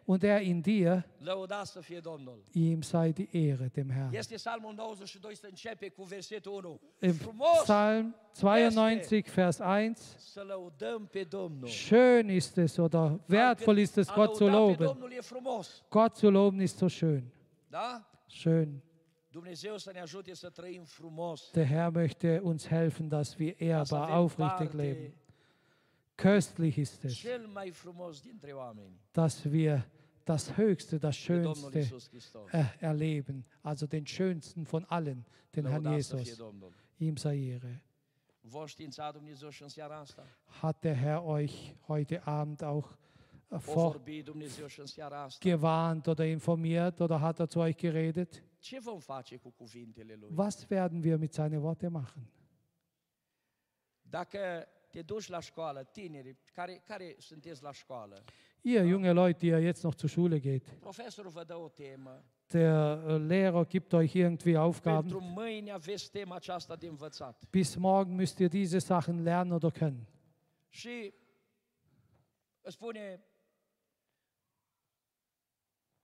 und er in dir. Ihm sei die Ehre, dem Herrn. Este Psalmul 92 să începe cu versetul 1. Im Psalm 92, Vers 1. să lăudăm pe Domnul. Schön ist es oder wertvoll ist es, Gott zu loben. E. Gott zu loben ist so schön. Da? Schön. Der Herr möchte uns helfen, dass wir ehrbar, aufrichtig parte leben. Köstlich ist es, dass wir das Höchste, das Schönste äh, erleben. Also den Schönsten von allen, den Herrn Jesus. Ihm sei Ehre. Hat der Herr euch heute Abend auch äh, O vor vorbi Dumnezeu și în seara asta. gewarnt oder informiert oder hat er zu euch geredet? Was werden wir mit seinen Worten machen? Ihr junge Leute, die ihr jetzt noch zur Schule geht, der äh, Lehrer gibt euch irgendwie Aufgaben. Bis morgen müsst ihr diese Sachen lernen oder können. Și spune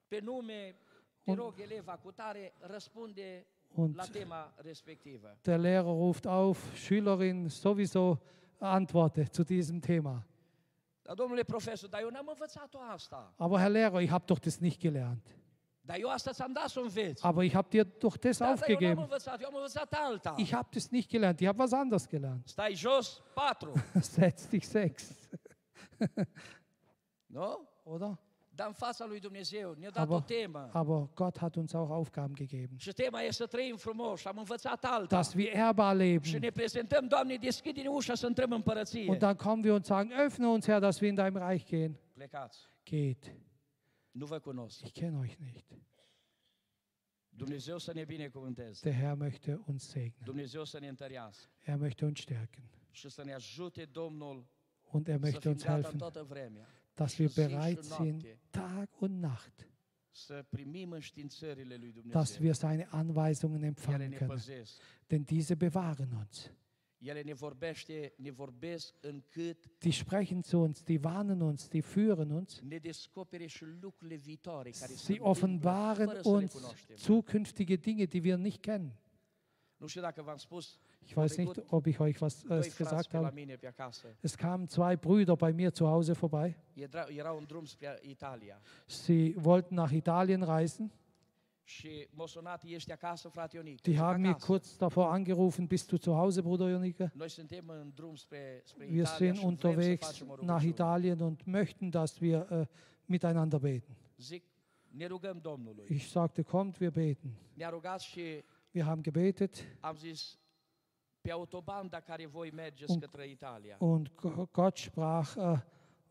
pe nume, te Und- rog, eleva cu tare, răspunde Und la tema respectivă. der Lehrer ruft auf, Schülerin sowieso antworte zu diesem Thema. Dar domnule profesor, dar eu n-am învățat-o asta. Aber Herr Lehrer, ich habe doch das nicht gelernt. Dar eu asta ți-am dat să înveți. Aber ich habe dir doch das Da, dar eu n-am aufgegeben. învățat, eu am învățat alta. Ich habe das nicht gelernt, ich habe was anderes gelernt. Stai jos, patru, Setz dich sechs, nu? oder? Dar în fața lui Dumnezeu ne-a dat o Aber, temă. aber Gott hat uns auch Aufgaben gegeben, Și tema e să trăim frumos și am învățat alta. dass wir ehrbar Și leben. ne prezentăm, Doamne, deschide-ne ușa să intrăm în împărăție. Und dann kommen wir und sagen, öffne uns, Herr, dass wir in deinem Reich gehen. Plecați. Geht. Nu vă cunosc. Ich kenne euch nicht. Dumnezeu să ne binecuvânteze. Der Herr möchte uns segnen. Dumnezeu să ne întărească Er möchte uns stärken. și să ne ajute Domnul Und er möchte uns helfen. Dass wir bereit sind, Tag und Nacht, dass wir seine Anweisungen empfangen ne können. Denn diese bewahren uns. Ne ne Die sprechen zu uns, die warnen uns, die führen uns. Sie offenbaren uns zukünftige Dinge, die wir nicht kennen. Ich weiß nicht, ob ich euch was äh, gesagt habe. Es kamen zwei Brüder bei mir zu Hause vorbei. Sie wollten nach Italien reisen. Die haben mich acasă. kurz davor angerufen, bist du zu Hause, Bruder spre Wir sind unterwegs nach. Italien und möchten, dass wir äh, miteinander beten. Ne. Ich sagte, kommt, wir beten. Wir haben gebetet Und- und Gott sprach äh,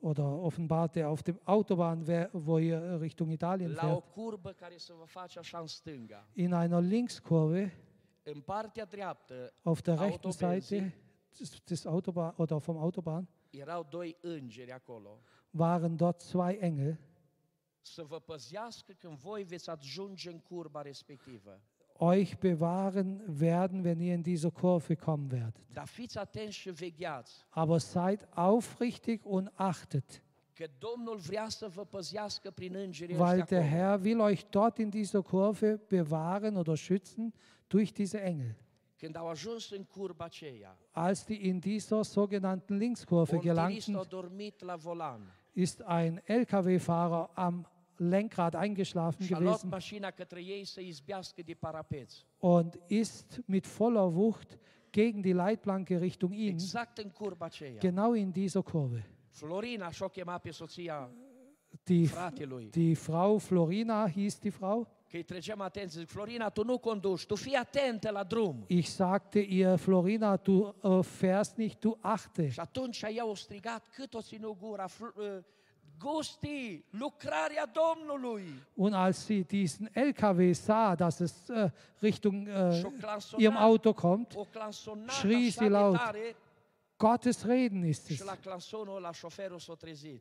oder offenbarte auf dem Autobahn, wo ihr Richtung Italien fährt, in einer Linkskurve auf der rechten Seite des, Autobahn oder vom Autobahn waren dort zwei Engel. Să vă păzească când voi veți ajunge în curba respectivă. Euch bewahren werden, wenn ihr in diese Kurve kommen werdet. Aber seid aufrichtig und achtet, weil der. Herr will euch dort in dieser Kurve bewahren oder schützen durch diese Engel. Als die in dieser sogenannten Linkskurve gelangten, ist ein LKW-Fahrer am Lenkrad eingeschlafen gewesen und ist mit voller Wucht gegen die Leitplanke Richtung ihn, genau in dieser Kurve. Florina Die, die Frau Florina hieß die Frau. Ich sagte ihr, Florina, du äh, fährst nicht, du achte. Și atunci o strigat cât o ținut gura. Gusti, lucrarea Domnului! Und als sie diesen LKW sah, dass es äh, Richtung äh, ihrem Auto kommt, schrie sie laut. Gottes Reden ist es.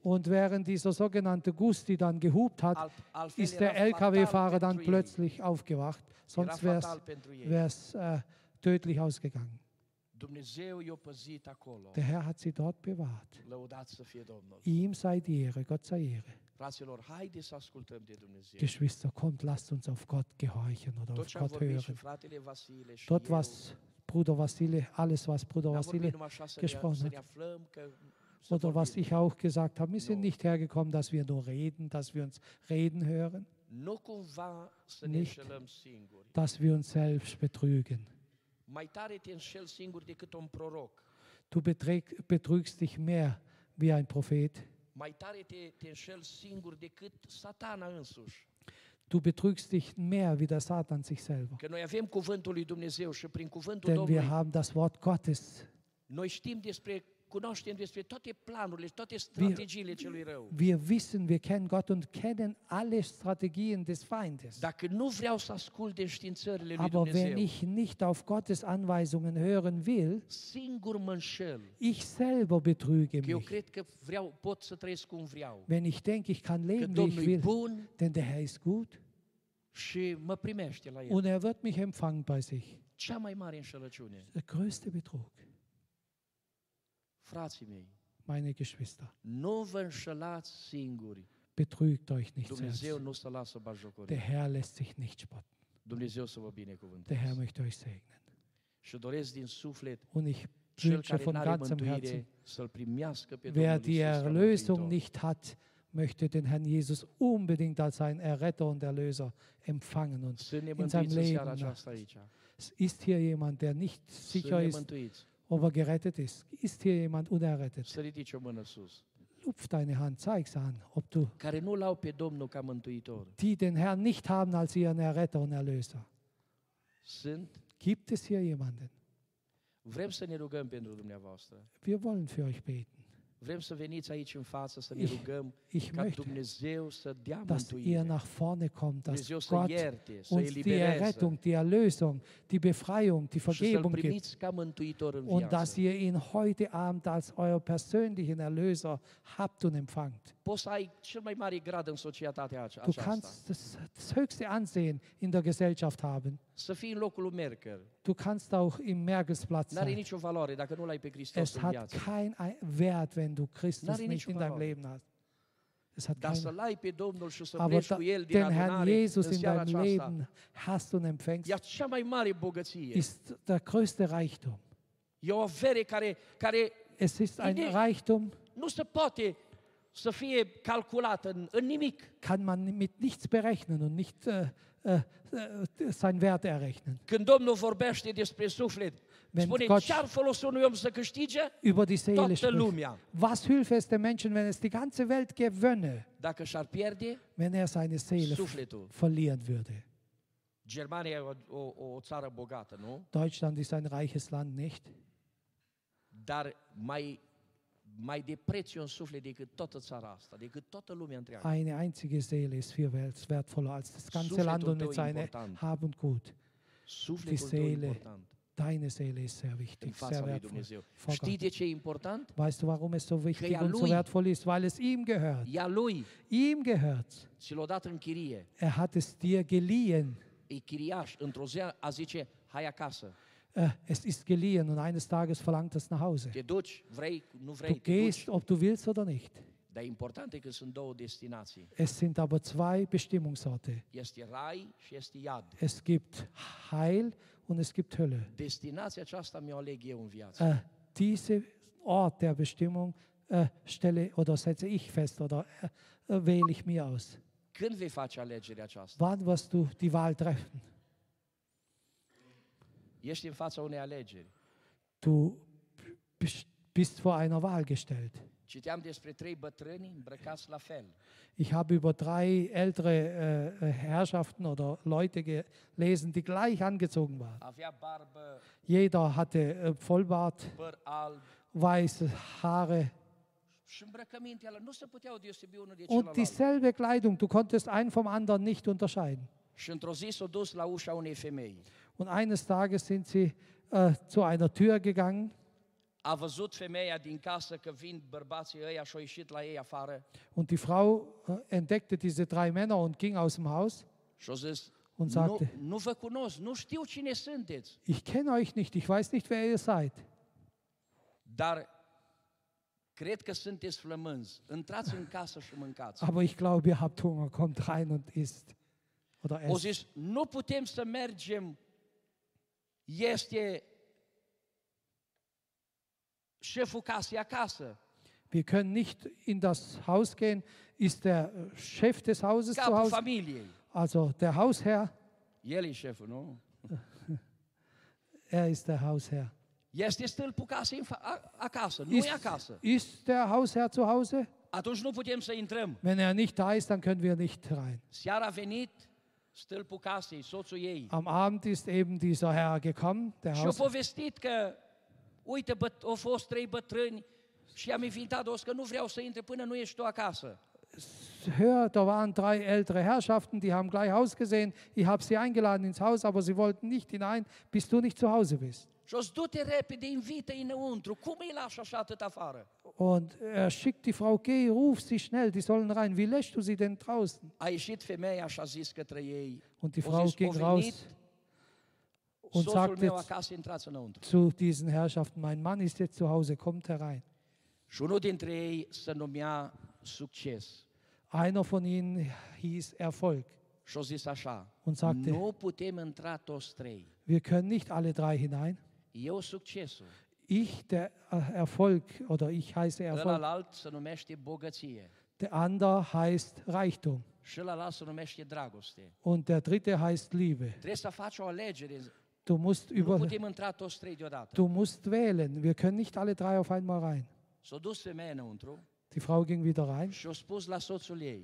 Und während dieser sogenannte Gusti dann gehupt hat, ist der LKW-Fahrer dann plötzlich aufgewacht. Sonst wäre es äh, tödlich ausgegangen. Dumnezeu i-a păzit acolo. Der Herr hat sie dort bewahrt. Ihm sei die Ehre, Gott sei Ehre. Geschwister, kommt, lasst uns auf Gott gehorchen oder auf Gott hören. Dort, was Bruder Vasile, alles, was Bruder Vasile ne, gesprochen hat. ne să oder was ich auch gesagt habe, wir sind nicht hergekommen, dass wir nur reden, dass wir uns reden hören, ne Nicht. dass wir uns selbst betrügen. Mai tare te înșel singur decât un proroc. Du beträg, betrügst dich mehr wie ein Prophet. Mai tare te, te înșel singur decât satana însuși. Du betrügst dich mehr wie der Satan sich selber. Că noi avem cuvântul lui Dumnezeu și prin cuvântul Denn wir Domnului haben das Wort Gottes. noi știm despre, cunoaștem despre toate planurile, toate strategiile celui rău. Wir wissen, wir kennen Gott und kennen alle Strategien des Feindes. Dacă nu vreau să ascult de științările lui Aber wenn Dumnezeu, ich nicht auf Gottes Anweisungen hören will, singur mă înșel. ich selber betrüge Că eu mich. cred că vreau, pot să trăiesc cum vreau. Wenn ich denke, ich kann leben, wie ich e will, bun denn der Herr ist gut și mă primește la el. und er wird mich empfangen bei sich. Cea mai mare înșelăciune, Der größte Betrug, frații mei, meine Geschwister. nu vă înșelați singuri. Betrügt euch nicht Dumnezeu selbst. nu se lasă Der bajocorit. Herr lässt sich nicht spotten. Dumnezeu să vă Der Herr binecuvânteze. möchte euch segnen. Și doresc din suflet Und ich cel wünsche care von n-are ganzem Herzen, mântuire să-L primească pe wer Domnul die Iisus ca Erlösung mântuitor. nicht hat, möchte den Herrn Jesus unbedingt als seinen Erretter und Erlöser empfangen. Und Să ne in seinem mântuiți în seara Leben. aceasta aici. es ist hier jemand, der nicht Să sicher ne ist, mântuiți. Ob er gerettet ist? Ist hier jemand unerrettet? Să ridici o mână sus. Lupf deine Hand, zeig's an, ob du Care nu l-au pe Domnul ca mântuitor. die den Herrn nicht haben als ihren Erretter und Erlöser. Sunt. Gibt es hier jemanden? Vrem să ne rugăm pentru dumneavoastră. Wir wollen für euch beten. Vrem să veniți aici în față să ne Ich- rugăm Ich ca möchte, Dumnezeu să dea dass ihr mântuire. nach vorne kommt, dass Dumnezeu să Gott ierte, să uns die elibereze Errettung, die Erlösung, die Befreiung, die și să-L Vergebung gibt. primiți ca mântuitor în Und dass viață. ihr ihn heute Abend als euer persönlichen Erlöser habt und empfangt. Poți să ai cel mai mare grad în societatea ace- Du aceasta. kannst das, das höchste Ansehen in der Gesellschaft haben. Să fii în locul lui Merkel. Du kannst auch im Merkelsplatz N-are sein. nicio valoare dacă nu l-ai pe Hristos Es în hat viață. kein Ei- Wert, wenn du Christus N-are nicht in deinem. Leben hast. Es hat Dar să-L ai pe Domnul și să Aber pleci cu El din den Herrn adunare Jesus in deinem. Leben hast und empfängst, E cea mai mare bogăție. ist der größte Reichtum. E o avere care, care Es ist ein Reichtum, nu se poate să fie calculată în, în nimic. kann man mit nichts berechnen und nicht äh, äh, äh, sein Wert errechnen. Când Domnul vorbește despre suflet, Wenn spune Gott ce-ar folosi unui om să câștige über die Seele toată spricht. lumea. Was hilft es dem Menschen, wenn es die ganze Welt gewönne, Dacă și-ar pierde wenn er seine Seele sufletul. verlieren würde? Germania e o, o, o țară bogată, nu? Deutschland ist ein reiches Land, nicht? Dar mai, mai de preț e un suflet decât toată țara asta, decât toată lumea întreagă. Eine einzige Seele ist viel wert- wertvoller als das ganze Sufletul Land und mit e important. Hab und Gut. Sufletul tău e Seele. important. deine Seele ist sehr wichtig, sehr wertvoll. Vor Știi de ce e important? Weißt du, warum es so wichtig und so wertvoll ist? Weil es ihm gehört. Ea lui Ihm gehört. ți l-a dat în chirie. Er hat es dir geliehen. E chiriaș. Într-o zi a zice, hai acasă. Äh, Es ist geliehen und eines Tages verlangt es nach Hause. Du gehst, ob du willst oder nicht. Dar important e că sunt două destinații. Es sind aber zwei Bestimmungsorte. Este rai și este iad. Es gibt Heil und es gibt Hölle. Destinația aceasta mi-o aleg eu în viață. Äh, diese Ort der Bestimmung äh, stelle oder setze ich fest oder äh, wähle ich mir aus. Când vei face alegerea aceasta? Wann wirst du die Wahl treffen? Ești în fața unei alegeri. Du bist- vor einer Wahl gestellt. Citeam despre trei bătrâni îmbrăcați la fel. Ich habe über drei ältere äh, äh, Herrschaften oder Leute gelesen, die gleich angezogen waren. Barbă, Jeder hatte äh, Vollbart, alb weiße Haare und dieselbe Kleidung. Du konntest einen vom anderen nicht unterscheiden. Și într-o zi s-a dus la ușa unei femei. Und eines Tages sind sie äh, zu einer Tür gegangen A văzut femeia din casă că vin bărbații ăia și a ieșit la ei afară und die Frau äh, entdeckte diese drei Männer und ging aus dem Haus și a zis, und nu, sagte, nu vă cunosc, nu știu cine sunteți, ich kenne euch nicht, ich weiß nicht, wer ihr seid, dar cred că sunteți flămânzi. Intrați în casă și mâncați. aber ich glaube, ihr habt Hunger, kommt rein und isst oder O esst. zis, nu putem să mergem, este șeful casei acasă, Wir können nicht in das Haus gehen, ist der Chef des Hauses zu capul Hause, familiei. also der Hausherr, El e șeful, nu? er ist der Hausherr. Este stâlpul casei acasă, nu e Ist, acasă. ist der Hausherr zu Hause? Atunci nu putem să intrăm. Wenn er nicht da ist, dann können wir nicht rein. Seara a venit Am Abend ist eben dieser Herr gekommen, der Și a Haus, povestit că, uite, băt, au fost trei bătrâni și am invitat o că nu vreau să intre până nu ești tu acasă. hör, da waren drei ältere Herrschaften, die haben gleich Haus gesehen. Ich habe sie eingeladen ins Haus, aber sie wollten nicht hinein, bis du nicht zu Hause bist. Și o să du-te repede, invită-i înăuntru. Cum îi lași așa atât afară? Und er schickt die Frau, geh, ruf sie schnell, die sollen rein. Wie lässt du sie denn draußen? A ieșit femeia și a zis către ei, Und die o Frau zis, ging "O raus venit und soțul sagte acasă, intrați înăuntru. zu diesen Herrschaften, mein Mann ist jetzt zu Hause, kommt herein. Și unul dintre ei se numea succes. Einer von ihnen hieß Erfolg Și a zis așa, und sagte, nu putem intra toți trei. wir können nicht alle drei hinein. Ich, der Erfolg, oder ich heiße Erfolg, der andere heißt Reichtum. Und der dritte heißt Liebe. Du musst, über, du musst wählen. Wir können nicht alle drei auf einmal rein. Înăuntru Die Frau ging wieder rein,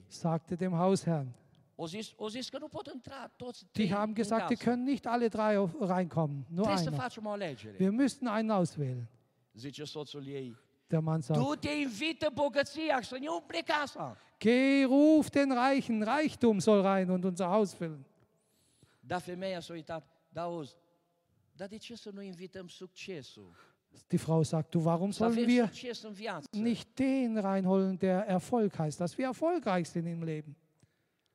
sagte dem Hausherrn. Die haben gesagt, die können nicht alle drei reinkommen, nur einer. Wir müssten einen auswählen. Der Mann sagt, ne geh, ruf den Reichen, Reichtum soll rein und unser Haus füllen. Die Frau sagt, du, warum sollen wir nicht den reinholen, der Erfolg heißt, dass wir erfolgreich sind im Leben?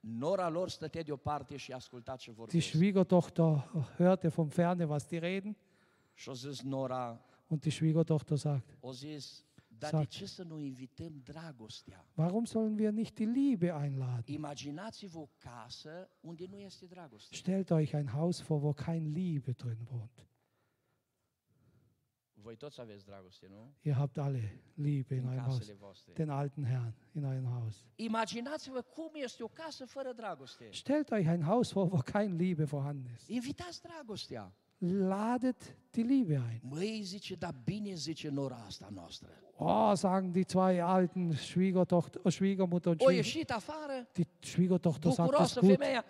Nora lor stătea deoparte și asculta ce Die vorbesc. Schwiegertochter hörte vom Ferne, was die reden, Și a zis Nora, und die Schwiegertochter sagt, o zis, dar Exact. de ce să nu invităm dragostea? warum sollen wir nicht die Liebe einladen? Imaginați-vă o casă unde nu este dragoste. Stellt euch ein Haus vor, wo kein Liebe drin wohnt. Voi toți aveți dragoste, nu? Ihr habt alle Liebe in În eurem Haus, casele voastre. den alten Herrn in eurem Haus. Imaginați-vă cum este o casă fără dragoste. Stellt euch ein Haus vor, wo kein Liebe vorhanden ist. Invitați dragostea. Ladet die Liebe ein. Măi, zice, dar bine zice nora asta noastră. Oh, sagen die zwei alten Schwiegertochter, äh, Schwiegermutter und O Schwieger, ieșit afară, die Schwiegertochter sagt das bucuroasă gut. femeia,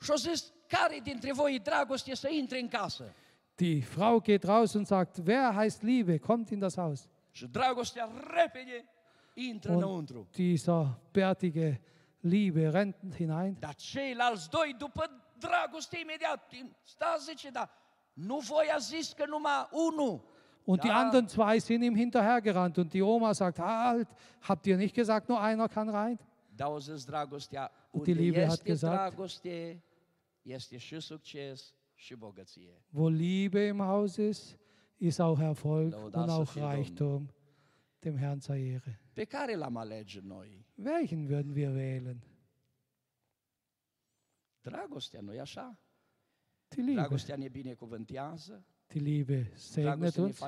și a zis, care dintre voi e dragoste să intre în casă? Die Frau geht raus und sagt, wer heißt Liebe, kommt in das Haus. Und dieser bärtige Liebe rennt hinein. Dar ceilalți doi, după dragoste imediat, sta zice, da, Nu voi a zis că numai unul. Und die anderen zwei sind ihm hinterhergerannt. Und die Oma sagt, halt, habt ihr nicht gesagt, nur einer kann rein? Und die Liebe hat gesagt- Wo Liebe im Haus ist, ist auch Erfolg und auch. Reichtum. Dem Herrn sei Ehre. Welchen würden wir wählen? Dragostea, nu-i așa? Die Liebe. Dragostea ne binecuvântează, Die Liebe segnet ne uns,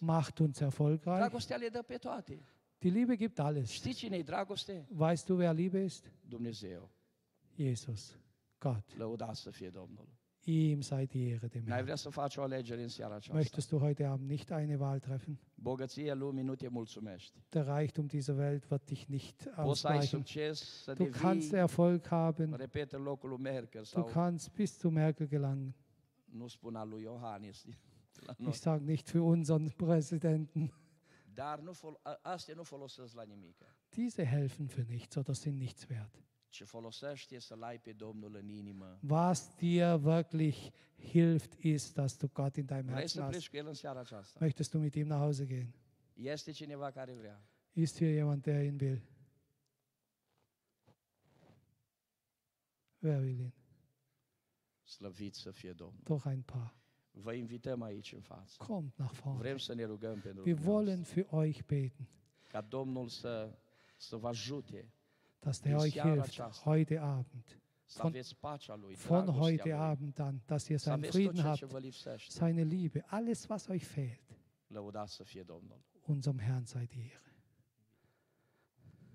macht uns erfolgreich. toate. Die Liebe gibt alles. E? Weißt du, wer Liebe ist? Dumnezeu. Jesus, Gott. Lăudați să fie Domnul. Ihm sei die Ehre dem N-ai Herrn. vrea să faci o alegere în seara aceasta? Möchtest du heute Abend nicht eine Wahl treffen? Bogăția lumii nu te mulțumește. Der Reichtum dieser Welt wird dich nicht Poți să ai ausgleichen. succes, să Du kannst devii, Erfolg haben. repet, în locul lui Merkel Du sau kannst bis zu Merkel gelangen. nu spun al lui Iohannis. la noi. Ich sage nicht für unseren Präsidenten. Dar nu fol- a- astea nu folosesc la nimic. Diese helfen für nichts oder sind nichts wert. Ce folosește e să-L ai pe Domnul în inimă. Was dir wirklich hilft, ist, dass du Gott in deinem Vrei Herzen să hast. pleci cu El în seara aceasta? Möchtest du mit ihm nach Hause gehen? Este cineva care vrea. Ist hier jemand, der ihn will? Wer will ihn? Slăvit să fie Domnul. Doch ein paar. Vă invităm aici în față. Kommt nach vorne. Vrem să ne rugăm pentru Wir dumneavoastră. wollen für euch beten, Ca Domnul să, să vă ajute dass der euch hilft, heute Abend. Von- Von heute Abend an, dass ihr seinen Frieden habt, seine Liebe, alles, was euch fehlt. Unserem Herrn sei die Ehre.